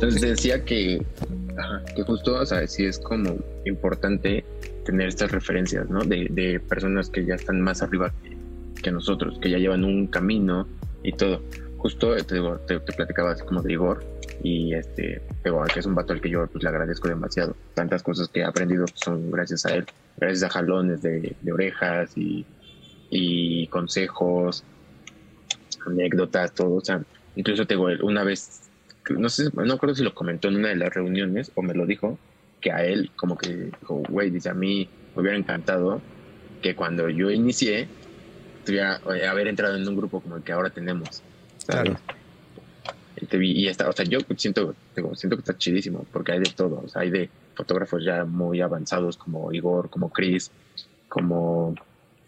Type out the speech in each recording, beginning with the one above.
Entonces decía que, que justo, o sea, sí es como importante tener estas referencias, ¿no? De, de personas que ya están más arriba que, nosotros, que ya llevan un camino y todo. Justo te, digo, te, platicaba así como de Igor y este, pero que es un vato al que yo pues, le agradezco demasiado. Tantas cosas que he aprendido son gracias a él, gracias a jalones de, de orejas y, y consejos, anécdotas, todo. O sea, incluso te digo, una vez no sé, no acuerdo si lo comentó en una de las reuniones o me lo dijo, que a él como que dijo, güey, dice, a mí me hubiera encantado que cuando yo inicié, tuviera eh, haber entrado en un grupo como el que ahora tenemos. Claro. Y, está, o sea, yo siento, siento que está chidísimo, porque hay de todo, o sea, hay de fotógrafos ya muy avanzados como Igor, como Chris, como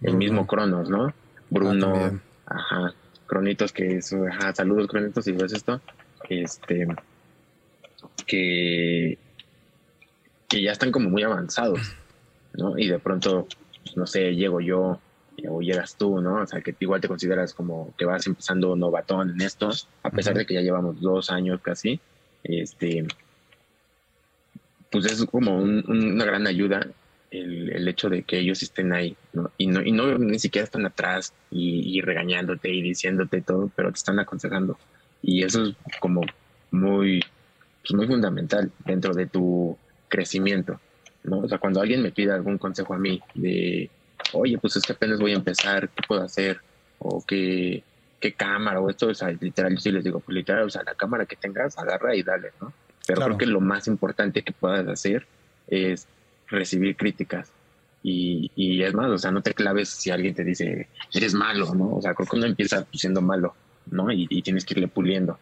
el mismo Cronos, ¿no? Ah, Bruno, ajá, Cronitos, que es, ajá, saludos Cronitos y ves esto, este, que, que ya están como muy avanzados, ¿no? Y de pronto, pues, no sé, llego yo o llegas tú, ¿no? O sea, que igual te consideras como que vas empezando novatón en esto, a pesar de que ya llevamos dos años casi, este, pues es como una gran ayuda el, hecho de que ellos estén ahí, ¿no? Y no, y no ni siquiera están atrás y, y regañándote y diciéndote todo, pero te están aconsejando. Y eso es como muy, pues muy fundamental dentro de tu crecimiento, ¿no? O sea, cuando alguien me pide algún consejo a mí de, oye, pues es que apenas voy a empezar, ¿qué puedo hacer? O qué, qué cámara o esto, o sea, literal, yo sí les digo, pues literal, o sea, la cámara que tengas, agarra y dale, ¿no? Pero creo que lo más importante que puedas hacer es recibir críticas. Y, y, es más, o sea, no te claves si alguien te dice, eres malo, ¿no? O sea, creo que uno empieza siendo malo. ¿No? Y, tienes que irle puliendo.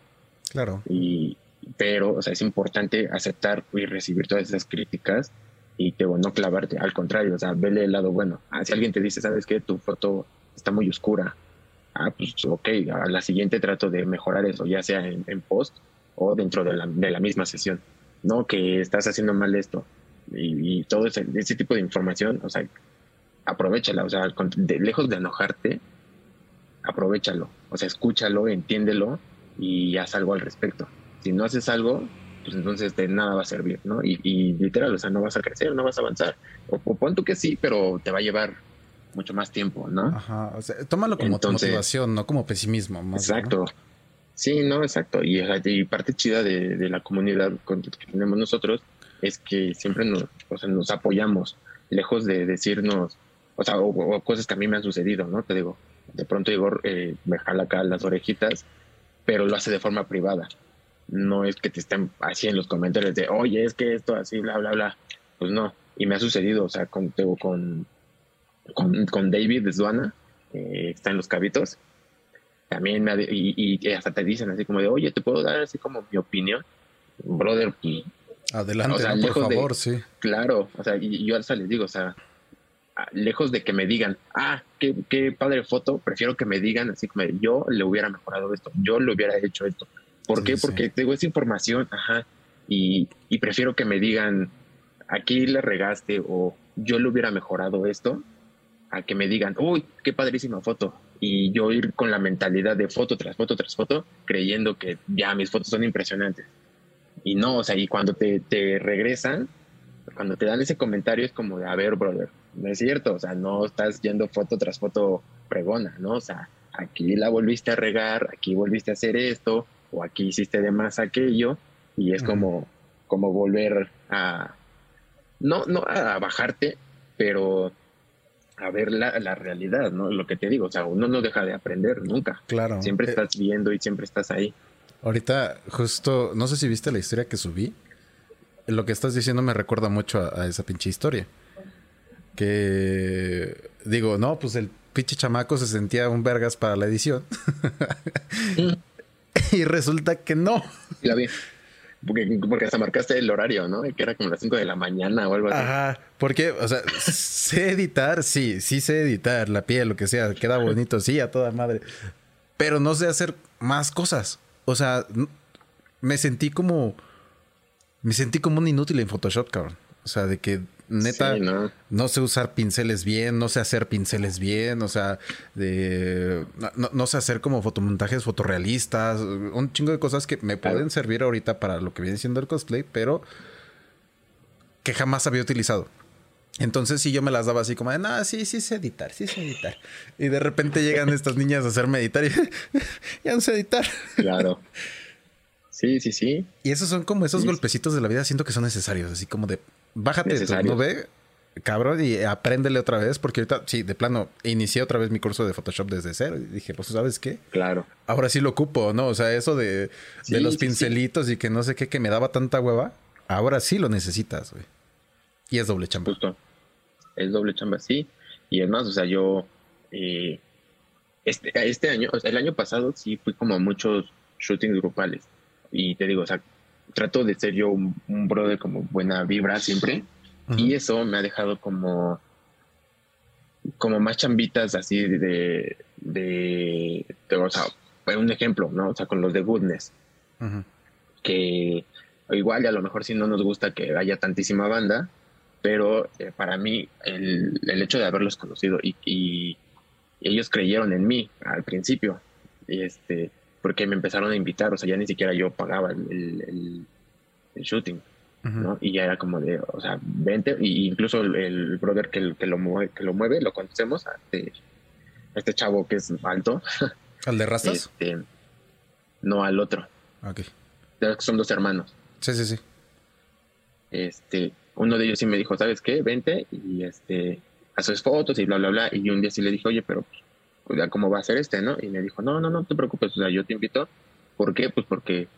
Claro. Y, pero, o sea, es importante aceptar y recibir todas esas críticas y te, no clavarte, al contrario, o sea, vele el lado bueno. Ah, si alguien te dice, ¿sabes qué? Tu foto está muy oscura. Ah, pues ok, a la siguiente trato de mejorar eso, ya sea en, post o dentro de la, de la, misma sesión. No, que estás haciendo mal esto. Y, todo ese, ese, tipo de información, o sea, aprovechala, o sea, lejos de enojarte, aprovechalo. O sea, escúchalo, entiéndelo y haz algo al respecto. Si no haces algo, pues entonces de nada va a servir, ¿no? Y, literal, o sea, no vas a crecer, no vas a avanzar. O, o que sí, pero te va a llevar mucho más tiempo, ¿no? Ajá, o sea, tómalo como motivación, no como pesimismo. exacto. Sí, no, exacto. Y, y parte chida de, la comunidad que tenemos nosotros es que siempre nos, o sea, nos apoyamos, lejos de decirnos, o sea, o, cosas que a mí me han sucedido, ¿no? Te digo, de pronto Igor eh, me jala acá las orejitas, pero lo hace de forma privada. No es que te estén así en los comentarios de, oye, es que esto así, bla, bla, bla. Pues no. Y me ha sucedido, o sea, con, con, con, David de Zuana, eh, está en los cabitos. También me y, y, hasta te dicen así como de, oye, ¿te puedo dar así como mi opinión? Brother, y, Adelante, por favor, sí. Claro, o sea, y yo hasta les digo, o sea, lejos de que me digan, ah, qué, qué padre foto, prefiero que me digan así como yo le hubiera mejorado esto, yo le hubiera hecho esto. ¿Por qué? Porque tengo esa información, ajá, y, y, prefiero que me digan, aquí le regaste o yo le hubiera mejorado esto, a que me digan, uy, qué padrísima foto. Y yo ir con la mentalidad de foto tras foto tras foto, creyendo que ya mis fotos son impresionantes. Y no, o sea, y cuando te, te regresan, cuando te dan ese comentario es como de, a ver, brother, no es cierto, o sea, no estás yendo foto tras foto pregona, ¿no? O sea, aquí la volviste a regar, aquí volviste a hacer esto, o aquí hiciste de más aquello, y es como, como volver a, no, no a bajarte, pero a ver la, la, realidad, ¿no? Lo que te digo, o sea, uno no deja de aprender nunca. Claro. Siempre eh, estás viendo y siempre estás ahí. Ahorita, justo, no sé si viste la historia que subí. Lo que estás diciendo me recuerda mucho a esa pinche historia que digo, no, pues el pinche chamaco se sentía un vergas para la edición. y resulta que no. La vi. Porque, porque hasta marcaste el horario, ¿no? Que era como las 5 de la mañana o algo así. Ajá. Porque, o sea, sé editar, sí, sí sé editar la piel, lo que sea, queda bonito, sí, a toda madre. Pero no sé hacer más cosas. O sea, me sentí como. Me sentí como un inútil en Photoshop, cabrón. O sea, de que neta, no. sé usar pinceles bien, no sé hacer pinceles bien, o sea, de, no, sé hacer como fotomontajes fotorrealistas, un chingo de cosas que me pueden servir ahorita para lo que viene siendo el cosplay, pero que jamás había utilizado. Entonces sí yo me las daba así como de, no, sí, sí sé editar, sí sé editar. Y de repente llegan estas niñas a hacerme editar y ya no sé editar. Claro. Sí, sí, sí. Y esos son como esos golpecitos de la vida, siento que son necesarios, así como de, bájate de tu nube, cabrón, y apréndele otra vez, porque ahorita, sí, de plano, inicié otra vez mi curso de Photoshop desde cero y dije, pues, ¿sabes qué? Claro. Ahora sí lo ocupo, ¿no? O sea, eso de, de los pincelitos y que no sé qué, que me daba tanta hueva, ahora sí lo necesitas, güey. Y es doble chamba. Justo. Es doble chamba, sí. Y es más, o sea, yo, eh, este, este año, o sea, el año pasado sí fui como a muchos shootings grupales. Y te digo, o sea, trato de ser yo un, brother como buena vibra siempre. Y eso me ha dejado como, como más chambitas así de, de, o sea, un ejemplo, ¿no? O sea, con los de Goodness. Que igual a lo mejor si no nos gusta que haya tantísima banda, pero eh, para mí el, el, hecho de haberlos conocido y, y, ellos creyeron en mí al principio, y este, porque me empezaron a invitar, o sea, ya ni siquiera yo pagaba el, el, shooting, ¿no? Y ya era como de, o sea, vente, y incluso el, brother que, que, lo mueve, que lo mueve, lo conocemos, a este, este chavo que es alto. ¿Al de rastas? Este, no, al otro. Ok. Son dos hermanos. Sí, sí, sí. Este, uno de ellos sí me dijo, ¿sabes qué? Vente y este, haces fotos y bla, bla, bla. Y un día sí le dije, oye, pero pues, ¿cómo va a ser este, no? Y me dijo, no, no, no te preocupes, o sea, yo te invito. ¿Por qué? Pues porque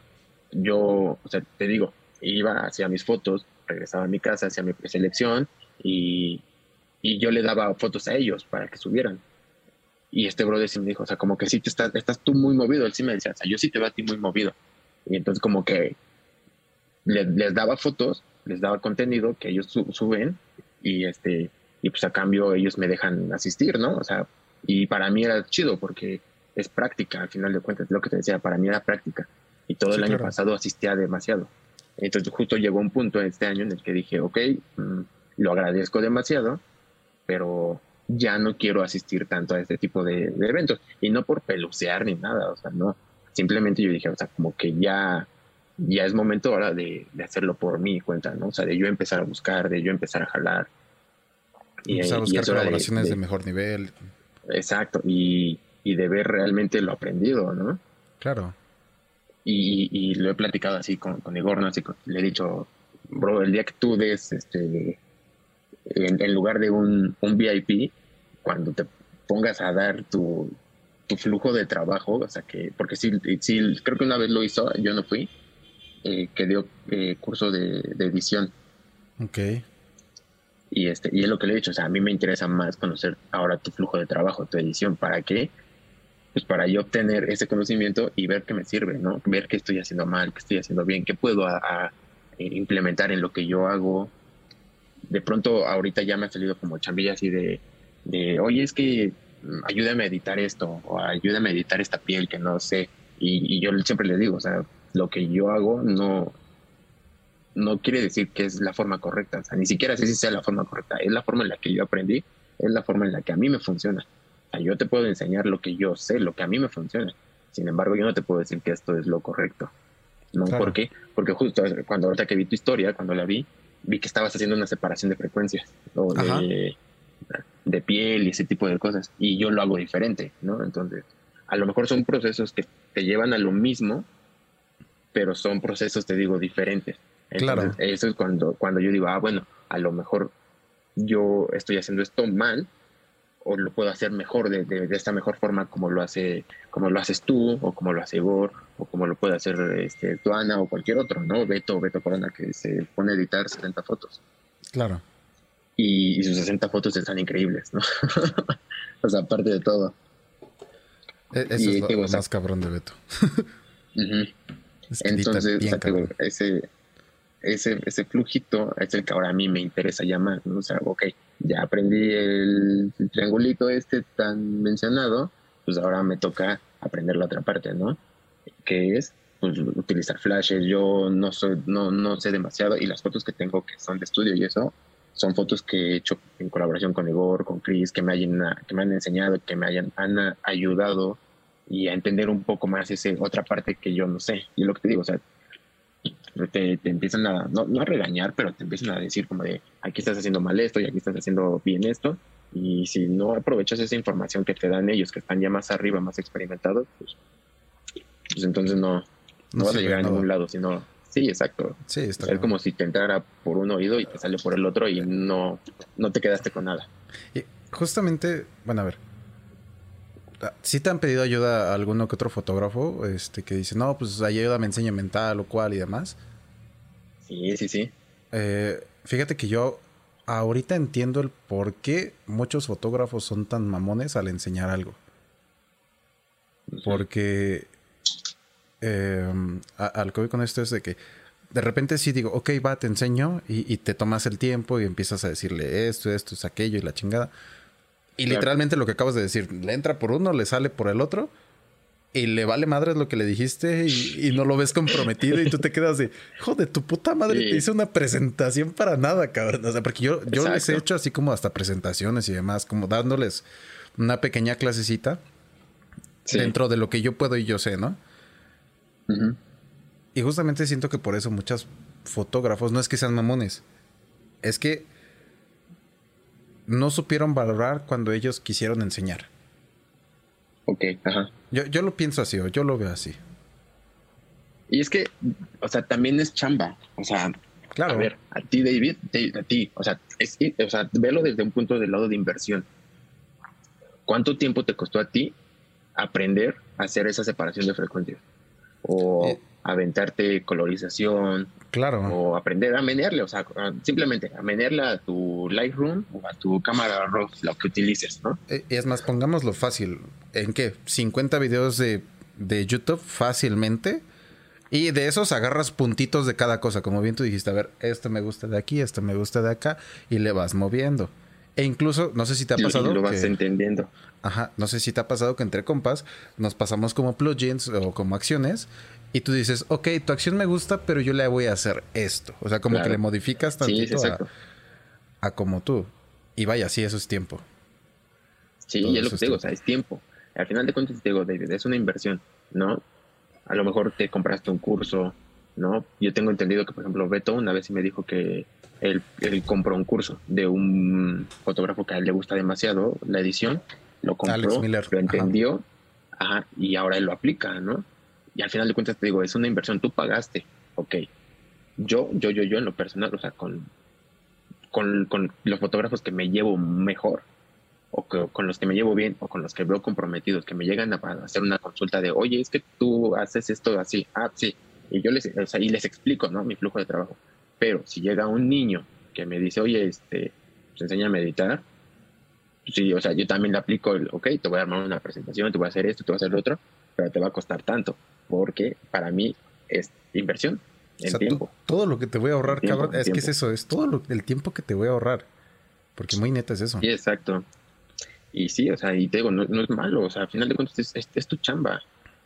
yo, o sea, te digo, iba hacia mis fotos, regresaba a mi casa, hacia mi preselección y, y yo le daba fotos a ellos para que subieran. Y este brother sí me dijo, o sea, como que sí te estás, estás tú muy movido. Él sí me decía, o sea, yo sí te veo a ti muy movido. Y entonces como que les daba fotos les daba contenido que ellos suben y este y pues a cambio ellos me dejan asistir, ¿no? O sea, y para mí era chido porque es práctica, al final de cuentas, lo que te decía, para mí era práctica. Y todo el año pasado asistía demasiado. Entonces justo llegó un punto en este año en el que dije, ok, mm, lo agradezco demasiado, pero ya no quiero asistir tanto a este tipo de, de, eventos. Y no por pelucear ni nada, o sea, no. Simplemente yo dije, o sea, como que ya ya es momento ahora de, hacerlo por mi cuenta, ¿no? O sea, de yo empezar a buscar, de yo empezar a jalar. Y, empezar a buscar colaboraciones de, mejor nivel. Exacto, y, de ver realmente lo aprendido, ¿no? Claro. Y, lo he platicado así con, con Igor, ¿no? Así, le he dicho, bro, el día que tú des, este, en, lugar de un, un VIP, cuando te pongas a dar tu, tu flujo de trabajo, o sea que, porque sí, sí, creo que una vez lo hizo, yo no fui, eh, que dio eh, curso de, edición. Ok. Y, este, y es lo que le he dicho, o sea, a mí me interesa más conocer ahora tu flujo de trabajo, tu edición, ¿para qué? Pues para yo obtener ese conocimiento y ver qué me sirve, ¿no? Ver qué estoy haciendo mal, qué estoy haciendo bien, qué puedo a, implementar en lo que yo hago. De pronto ahorita ya me ha salido como chambilla así de, de, oye, es que mm, ayúdame a editar esto, o ayúdame a editar esta piel que no sé. Y, y yo siempre le digo, o sea, lo que yo hago no, no quiere decir que es la forma correcta, o sea, ni siquiera sé si sea la forma correcta, es la forma en la que yo aprendí, es la forma en la que a mí me funciona. O sea, yo te puedo enseñar lo que yo sé, lo que a mí me funciona. Sin embargo, yo no te puedo decir que esto es lo correcto. ¿No? ¿Por qué? Porque justo cuando ahorita que vi tu historia, cuando la vi, vi que estabas haciendo una separación de frecuencias, de, de, piel y ese tipo de cosas. Y yo lo hago diferente, ¿no? Entonces, a lo mejor son procesos que te llevan a lo mismo, pero son procesos, te digo, diferentes. Claro. Eso es cuando, cuando yo digo, ah, bueno, a lo mejor yo estoy haciendo esto mal o lo puedo hacer mejor de, de, esta mejor forma como lo hace como lo haces tú o como lo hace Igor o como lo puede hacer este Tuana o cualquier otro no Beto Beto Corona que se pone a editar 70 fotos. Claro. Y, sus 60 fotos están increíbles no o sea aparte de todo. E, eso es lo, más cabrón de Beto. Entonces, ese, ese, ese flujito es el que ahora a mí me interesa llamar, ¿no? O sea, ok, ya aprendí el, triangulito este tan mencionado, pues ahora me toca aprender la otra parte, ¿no? Que es pues, utilizar flashes. Yo no soy, no, no sé demasiado y las fotos que tengo que son de estudio y eso, son fotos que he hecho en colaboración con Igor, con Chris, que me, hayan, que me han enseñado, que me hayan han ayudado y a entender un poco más esa otra parte que yo no sé. Y lo que te digo, o sea, te, empiezan a, no, no, a regañar, pero te empiezan a decir como de, aquí estás haciendo mal esto y aquí estás haciendo bien esto. Y si no aprovechas esa información que te dan ellos, que están ya más arriba, más experimentados, pues, pues entonces no, no, vas a llegar a ningún lado, sino Sí, exacto. Sí, está es como si te entrara por un oído y te sale por el otro y no, no te quedaste con nada. Y justamente, bueno, a ver. Ah, ¿Sí te han pedido ayuda a alguno que otro fotógrafo este, que dice, no, pues ayuda, me enseña mental o cual y demás? Sí, sí, sí. Eh, fíjate que yo ahorita entiendo el por qué muchos fotógrafos son tan mamones al enseñar algo. Porque eh, al que voy con esto es de que de repente sí digo, ok, va, te enseño y, te tomas el tiempo y empiezas a decirle esto, esto, es aquello y la chingada. Y literalmente lo que acabas de decir, le entra por uno, le sale por el otro y le vale madre lo que le dijiste y, no lo ves comprometido y tú te quedas de, joder, tu puta madre te hizo una presentación para nada, cabrón. O sea, porque yo, yo les he hecho así como hasta presentaciones y demás, como dándoles una pequeña clasecita dentro de lo que yo puedo y yo sé, ¿no? Y justamente siento que por eso muchos fotógrafos no es que sean mamones, es que no supieron valorar cuando ellos quisieron enseñar. Ok, ajá. Yo, yo lo pienso así, o yo lo veo así. Y es que, o sea, también es chamba. O sea, claro. a ver, a ti, David, a ti, o sea, es, o sea, velo desde un punto del lado de inversión. ¿Cuánto tiempo te costó a ti aprender a hacer esa separación de frecuencias? o eh. Aventarte colorización. Claro. O aprender a menearle, o sea, simplemente a menearle a tu Lightroom o a tu cámara RAW, lo que utilices, ¿no? Eh, es más, pongámoslo fácil. ¿En qué? 50 videos de, de YouTube fácilmente. Y de esos agarras puntitos de cada cosa, como bien tú dijiste, a ver, esto me gusta de aquí, esto me gusta de acá, y le vas moviendo. E incluso, no sé si te ha pasado. Y lo vas entendiendo. Ajá, no sé si te ha pasado que entre compas nos pasamos como plugins o como acciones y tú dices, ok, tu acción me gusta, pero yo le voy a hacer esto. O sea, como que le modificas tantito a, como tú. Y vaya, sí, eso es tiempo. Sí, y es lo que te digo, o sea, es tiempo. Al final de cuentas te digo, David, es una inversión, ¿no? A lo mejor te compraste un curso, ¿no? Yo tengo entendido que, por ejemplo, Beto una vez me dijo que él, él compró un curso de un fotógrafo que a él le gusta demasiado la edición lo compró, lo entendió, ajá. y ahora él lo aplica, ¿no? Y al final de cuentas te digo, es una inversión, tú pagaste, ok. Yo, yo, yo, yo en lo personal, o sea, con, con, con los fotógrafos que me llevo mejor, o con los que me llevo bien, o con los que veo comprometidos, que me llegan a, hacer una consulta de, oye, es que tú haces esto así, ah, sí, y yo les, y les explico, ¿no? Mi flujo de trabajo. Pero si llega un niño que me dice, oye, este, pues enséñame a meditar, sí, o sea, yo también le aplico el, ok, te voy a armar una presentación, te voy a hacer esto, te voy a hacer lo otro, pero te va a costar tanto, porque para mí es inversión en tiempo. Todo lo que te voy a ahorrar, cabrón, es que es eso, es todo lo, el tiempo que te voy a ahorrar, porque muy neta es eso. Sí, exacto. Y sí, o sea, y te digo, no, es malo, o sea, al final de cuentas es, es, tu chamba.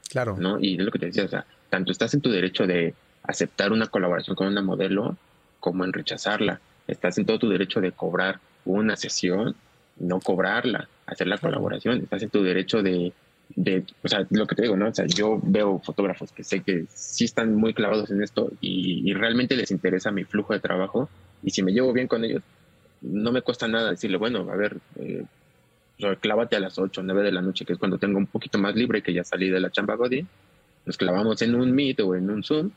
Claro. ¿no? Y es lo que te decía, o sea, tanto estás en tu derecho de aceptar una colaboración con una modelo como en rechazarla. Estás en todo tu derecho de cobrar una sesión no cobrarla, hacer la colaboración, estás en tu derecho de, o sea, lo que te digo, ¿no? O sea, yo veo fotógrafos que sé que sí están muy clavados en esto y, realmente les interesa mi flujo de trabajo y si me llevo bien con ellos, no me cuesta nada decirle, bueno, a ver, eh, clávate a las 8 o 9 de la noche, que es cuando tengo un poquito más libre, que ya salí de la chamba Godin, nos clavamos en un Meet o en un Zoom,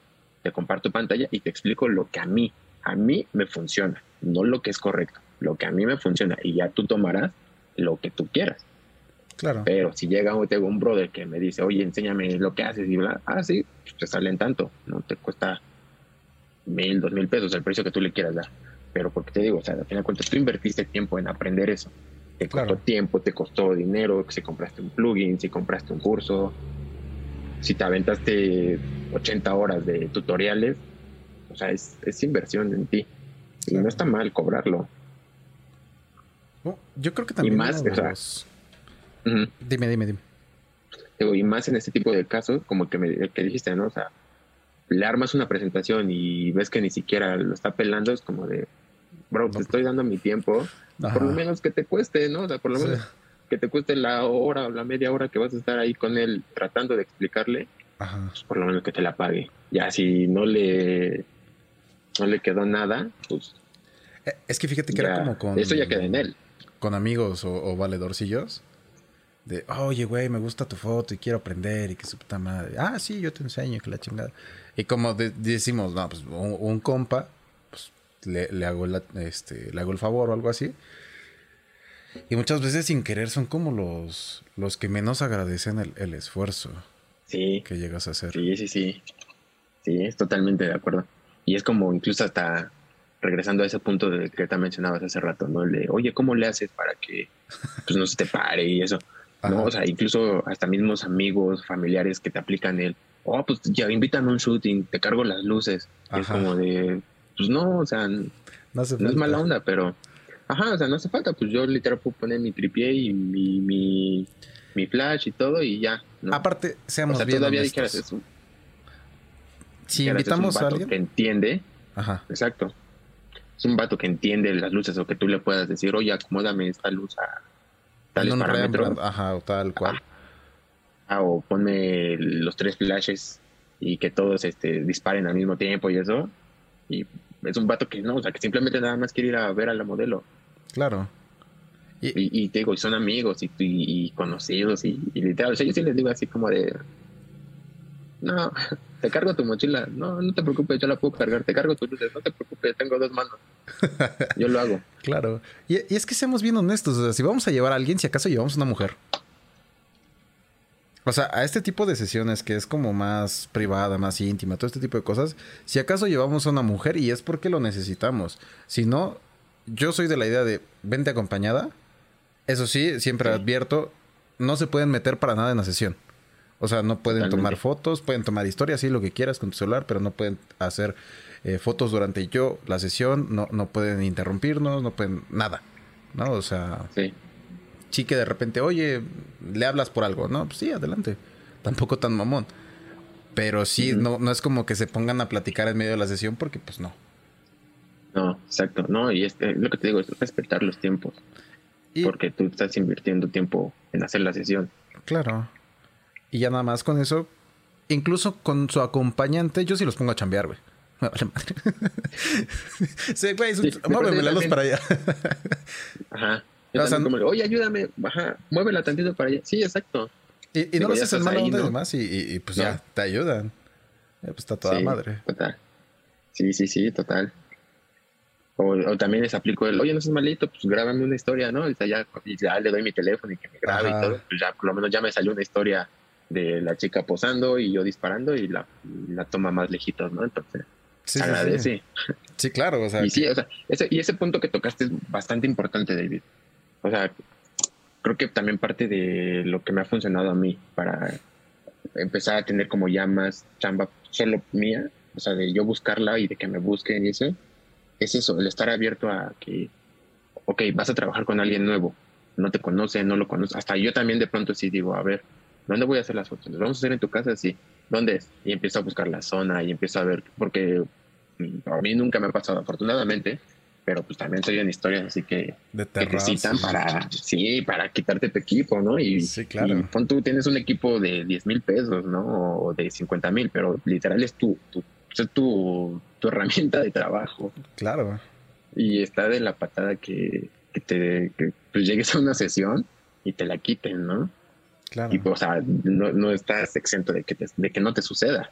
te comparto pantalla y te explico lo que a mí, a mí me funciona, no lo que es correcto lo que a mí me funciona y ya tú tomarás lo que tú quieras. Claro. Pero si llega tengo un brother que me dice, oye, enséñame lo que haces y bla, ah, sí, pues te salen tanto, no te cuesta mil, dos mil pesos el precio que tú le quieras dar. Pero porque te digo, o sea, al final cuentas tú invertiste tiempo en aprender eso. Te costó tiempo, te costó dinero, si compraste un plugin, si compraste un curso, si te aventaste 80 horas de tutoriales, o sea, es, es inversión en ti. Y no está mal cobrarlo. Yo creo que también. Y más, Dime, dime, dime. y más en este tipo de casos, como que, me, que dijiste, ¿no? O sea, le armas una presentación y ves que ni siquiera lo está pelando, es como de. bro, te estoy dando mi tiempo, por lo menos que te cueste, ¿no? O sea, por lo menos que te cueste la hora o la media hora que vas a estar ahí con él tratando de explicarle, pues por lo menos que te la pague. Ya si no le no le quedó nada, pues eh, es que fíjate que era como con Eso ya queda en él. Con amigos o, valedorcillos de, "Oye, güey, me gusta tu foto y quiero aprender y que su puta madre. Ah, sí, yo te enseño que la chingada." Y como decimos, no, pues un, compa pues, le, hago este, le hago el favor o algo así y muchas veces sin querer son como los, los que menos agradecen el, esfuerzo sí, que llegas a hacer. Sí, sí, sí. Sí, es totalmente de acuerdo. Y es como incluso hasta regresando a ese punto de que te mencionabas hace rato, ¿no? El de, oye, ¿cómo le haces para que pues, no se te pare y eso? ¿No? O sea, incluso hasta mismos amigos, familiares que te aplican el, oh, pues ya invitan a un shooting, te cargo las luces. Es como de, pues no, o sea, no, no es mala onda, pero Ajá, o sea, no hace falta, pues yo literal puedo poner mi tripié y mi, mi, flash y todo y ya. Aparte, seamos o sea, todavía dijeras eso. Si invitamos a alguien que entiende, Ajá. exacto. Es un vato que entiende las luces o que tú le puedas decir, oye, acomódame esta luz a tal parámetros. Ajá, o tal cual. Ah, o ponme los tres flashes y que todos este, disparen al mismo tiempo y eso. Y es un vato que no, o sea, que simplemente nada más quiere ir a ver a la modelo. Claro. Y, te digo, y son amigos y, conocidos y, literal. O sea, yo sí les digo así como de. No, te cargo tu mochila. No, no te preocupes, yo la puedo cargar. Te cargo tus luces. No te preocupes, tengo dos manos. Yo lo hago. claro. Y, es que seamos bien honestos. O sea, si vamos a llevar a alguien, si acaso llevamos una mujer. O sea, a este tipo de sesiones que es como más privada, más íntima, todo este tipo de cosas, si acaso llevamos a una mujer y es porque lo necesitamos. Si no, yo soy de la idea de vente acompañada. Eso sí, siempre advierto, no se pueden meter para nada en la sesión. O sea, no pueden tomar fotos, pueden tomar historias, sí, lo que quieras con tu celular, pero no pueden hacer eh, fotos durante yo la sesión, no, no pueden interrumpirnos, no pueden nada, ¿no? O sea, sí. sí que de repente, oye, le hablas por algo, ¿no? Pues sí, adelante. Tampoco tan mamón. Pero sí, no, no es como que se pongan a platicar en medio de la sesión porque pues no. No, exacto, no, y es, lo que te digo, es respetar los tiempos. porque tú estás invirtiendo tiempo en hacer la sesión. Claro. Y ya nada más con eso, incluso con su acompañante, yo sí los pongo a chambear, güey. sí, güey, muéveme la luz para allá. Ajá. como, oye, ayúdame, baja, muévela tantito para allá. Sí, exacto. Y, y no lo haces en mala onda ¿no? y, y, pues ya, te ayudan. pues está toda madre. Total. Sí, sí, sí, total. O, también les aplico el, oye, no seas malito, pues grábame una historia, ¿no? Y ya, ya le doy mi teléfono y que me grabe y todo. Pues ya, por lo menos ya me salió una historia de la chica posando y yo disparando y la, la toma más lejitos, ¿no? Entonces, sí, agradece. Sí. claro, o sea. Y sí, o sea, ese, y ese punto que tocaste es bastante importante, David. O sea, creo que también parte de lo que me ha funcionado a mí para empezar a tener como ya más chamba solo mía, o sea, de yo buscarla y de que me busquen y eso es eso, el estar abierto a que, ok, vas a trabajar con alguien nuevo, no te conoce, no lo conoce. Hasta yo también de pronto sí digo, a ver, ¿dónde voy a hacer las fotos? ¿Las vamos a hacer en tu casa? Sí. ¿Dónde es? Y empiezo a buscar la zona y empiezo a ver, porque mm, a mí nunca me ha pasado, afortunadamente, pero pues también soy en historias así que, necesitan para, sí, para quitarte tu equipo, ¿no? Y, sí, claro. tú tienes un equipo de 10 mil pesos, ¿no? O de 50 mil, pero literal es tu, tu es tu, herramienta de trabajo. Claro. Y está de la patada que, te pues, llegues a una sesión y te la quiten, ¿no? Claro. Y, o sea, no, estás exento de que, de que no te suceda.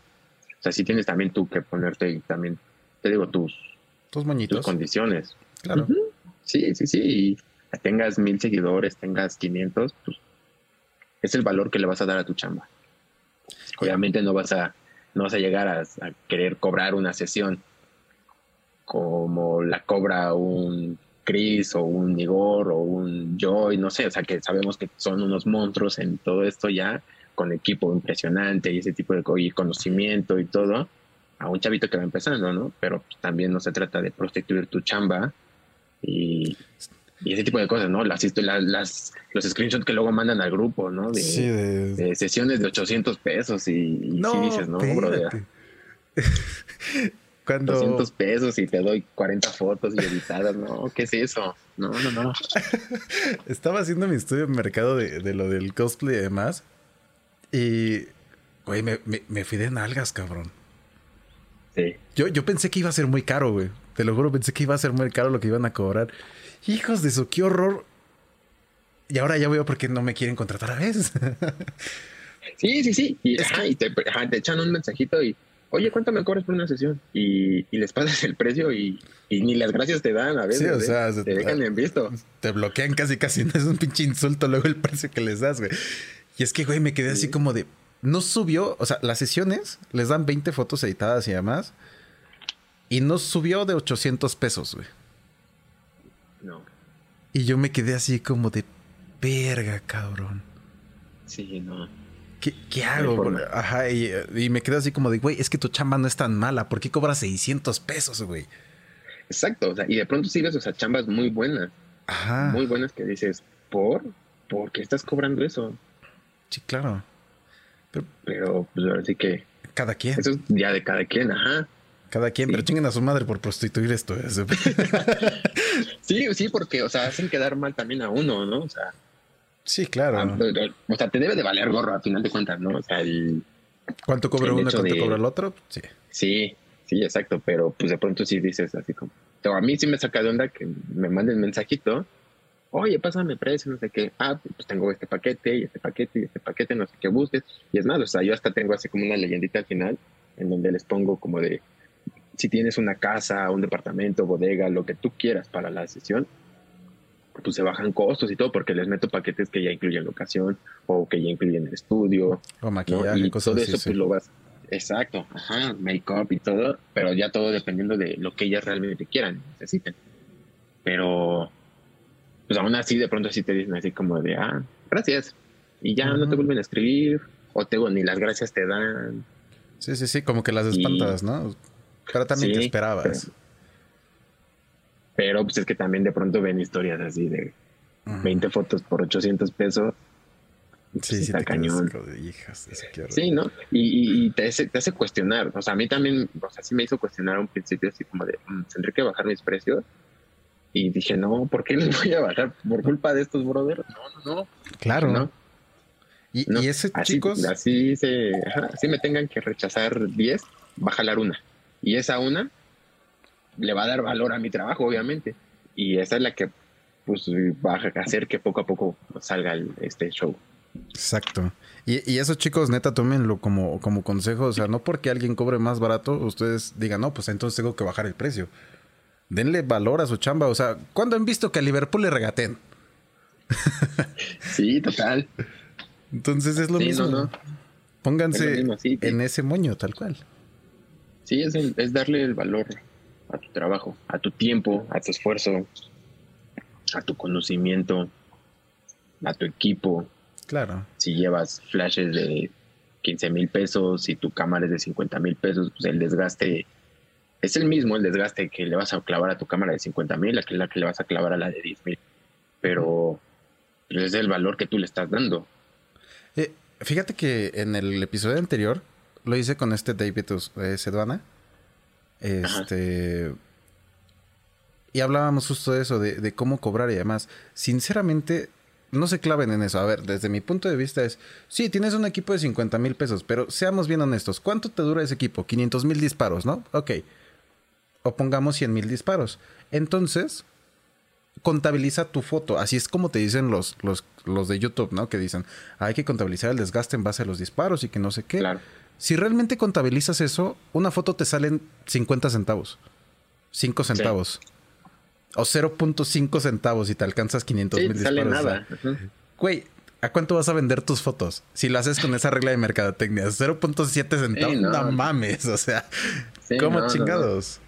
O sea, sí tienes también tú que ponerte y también, te digo, tus, tus moñitos. Tus condiciones. Claro. Sí, sí, sí. Y tengas mil seguidores, tengas 500, pues es el valor que le vas a dar a tu chamba. Obviamente no vas a no vas a llegar a, querer cobrar una sesión como la cobra un Chris o un Igor o un Joy, no sé, o sea que sabemos que son unos monstruos en todo esto ya, con equipo impresionante y ese tipo de conocimiento y todo, a un chavito que va empezando, ¿no? Pero también no se trata de prostituir tu chamba y y ese tipo de cosas, ¿no? Las, las, los screenshots que luego mandan al grupo, ¿no? De, sí, de... sesiones de 800 pesos y, no, dices, ¿no? Cuando... 200 pesos y te doy 40 fotos y editadas, no, ¿qué es eso? No, no, no. Estaba haciendo mi estudio en mercado de, de, lo del cosplay y demás. Y, güey, me, me, me fui de nalgas, cabrón. Sí. Yo, yo pensé que iba a ser muy caro, güey. Te lo juro, pensé que iba a ser muy caro lo que iban a cobrar. Hijos de eso, qué horror. Y ahora ya veo por qué no me quieren contratar a veces. sí, sí, sí. Y, te, echan un mensajito y, oye, ¿cuánto me cobras por una sesión? Y, les pasas el precio y, ni las gracias te dan a veces. Sí, o ¿eh? sea, te dejan en visto. Te bloquean casi, casi. No es un pinche insulto luego el precio que les das, güey. Y es que, güey, me quedé así como de. No subió, o sea, las sesiones les dan 20 fotos editadas y demás. Y no subió de 800 pesos, güey. No. Y yo me quedé así como de verga, cabrón. Sí, no. ¿Qué, hago? Ajá, y, me quedé así como de, güey, es que tu chamba no es tan mala. ¿Por qué cobras 600 pesos, güey? Exacto, o sea, y de pronto sí ves, o sea, chambas muy buenas. Ajá. Muy buenas que dices, ¿por? ¿Por qué estás cobrando eso? Sí, claro. Pero, pero pues ahora sí que... Cada quien. Eso es ya de cada quien, ajá. Cada quien, pero chinguen a su madre por prostituir esto. sí, sí, porque, o sea, hacen quedar mal también a uno, ¿no? O sea. Sí, claro. Ah, o sea, te debe de valer gorro a final de cuentas, ¿no? O sea, el. ¿Cuánto cobra uno y cuánto cobra el otro? Sí. Sí, sí, exacto. Pero pues de pronto sí dices así como. a mí sí me saca de onda que me manden mensajito. Oye, pásame precio, no sé qué. Ah, pues tengo este paquete y este paquete y este paquete, no sé qué busques. Y es más, o sea, yo hasta tengo así como una leyendita al final en donde les pongo como de si tienes una casa, un departamento, bodega, lo que tú quieras para la sesión, pues se bajan costos y todo porque les meto paquetes que ya incluyen locación o que ya incluyen el estudio. O maquillaje, y todo eso pues lo vas... Exacto, ajá, make-up y todo, pero ya todo dependiendo de lo que ellas realmente quieran, necesiten. Pero, pues aún así de pronto sí te dicen así como de, ah, gracias. Y ya no te vuelven a escribir, o te, ni las gracias te dan. Sí, sí, sí, como que las espantas, ¿no? Pero también te esperabas. Pero, pues es que también de pronto ven historias así de 20 fotos por 800 pesos. Sí, pues, sí, está cañón. sí, ¿no? Y, te, hace, te, hace, cuestionar. O sea, a mí también, o sea, sí me hizo cuestionar un principio así como de, mm, tendré que bajar mis precios. Y dije, no, ¿por qué les voy a bajar? ¿Por culpa de estos brothers? No, no, no. Claro. ¿no? Y, y ese, chicos. Así, se, así me tengan que rechazar 10, va a jalar una. Y esa una le va a dar valor a mi trabajo, obviamente. Y esa es la que pues va a hacer que poco a poco salga este show. Exacto. Y, y, eso, chicos, neta, tómenlo como, como consejo. O sea, no porque alguien cobre más barato, ustedes digan, no, pues entonces tengo que bajar el precio. Denle valor a su chamba. O sea, ¿cuándo han visto que a Liverpool le regaten? sí, total. Entonces es lo mismo. Pónganse en ese moño, tal cual. Sí, es, es darle el valor a tu trabajo, a tu tiempo, a tu esfuerzo, a tu conocimiento, a tu equipo. Claro. Si llevas flashes de 15 mil pesos y tu cámara es de 50 mil pesos, pues el desgaste es el mismo, el desgaste que le vas a clavar a tu cámara de 50 mil, que la que le vas a clavar a la de 10 mil. Pero pues, es el valor que tú le estás dando. Eh, fíjate que en el episodio anterior lo hice con este David eh, Seduana. Este. Y hablábamos justo de eso, de, cómo cobrar y demás. Sinceramente, no se claven en eso. A ver, desde mi punto de vista es, sí, tienes un equipo de 50 mil pesos, pero seamos bien honestos, ¿cuánto te dura ese equipo? 500 mil disparos, ¿no? Ok. O pongamos 100 mil disparos. Entonces, contabiliza tu foto. Así es como te dicen los, los, los de YouTube, ¿no? Que dicen, hay que contabilizar el desgaste en base a los disparos y que no sé qué. Claro. Si realmente contabilizas eso, una foto te salen 50 centavos, 5 centavos. O 0.5 centavos y te alcanzas 500 mil disparos. nada. Güey, ¿a cuánto vas a vender tus fotos? Si lo haces con esa regla de mercadotecnia, 0.7 centavos, no. mames, o sea, ¿cómo chingados?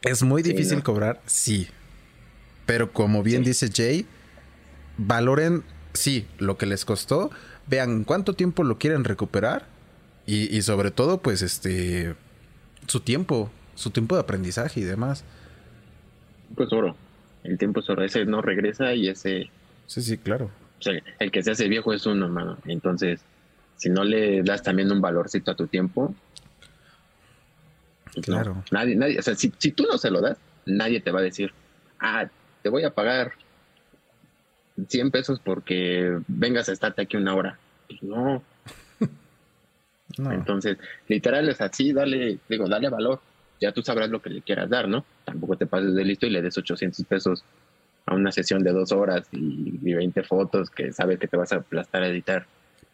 Es muy difícil cobrar, sí. Pero como bien dice Jay, valoren, sí, lo que les costó, vean cuánto tiempo lo quieren recuperar y, sobre todo, pues, este, su tiempo, su tiempo de aprendizaje y demás. Pues oro. El tiempo es oro. Ese no regresa y ese... Sí, sí, claro. O sea, el que se hace viejo es uno, hermano. Entonces, si no le das también un valorcito a tu tiempo, Pues claro. nadie, nadie, o sea, si, si tú no se lo das, nadie te va a decir, ah, te voy a pagar 100 pesos porque vengas a estarte aquí una hora. Pues no. No. Entonces, literal es así, dale, digo, dale valor. Ya tú sabrás lo que le quieras dar, ¿no? Tampoco te pases de listo y le des 800 pesos a una sesión de dos horas y, 20 fotos que sabe que te vas a aplastar a editar.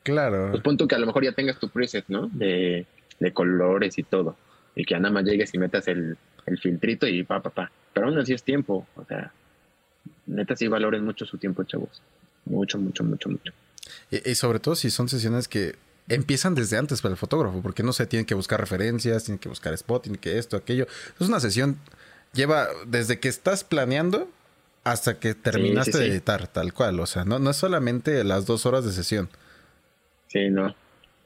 Claro. Pues punto que a lo mejor ya tengas tu preset, ¿no? De, de colores y todo. Y que nada más llegues y metas el, el filtrito y pa, pa, pa. Pero aún así es tiempo. O sea, neta sí valoren mucho su tiempo, chavos. Mucho, mucho, mucho, mucho. Y, sobre todo si son sesiones que empiezan desde antes para el fotógrafo, porque no se tienen que buscar referencias, tienen que buscar spot, tienen que esto, aquello. Es una sesión, lleva desde que estás planeando hasta que terminaste de editar, tal cual. O sea, no, no es solamente las dos horas de sesión. Sí, no.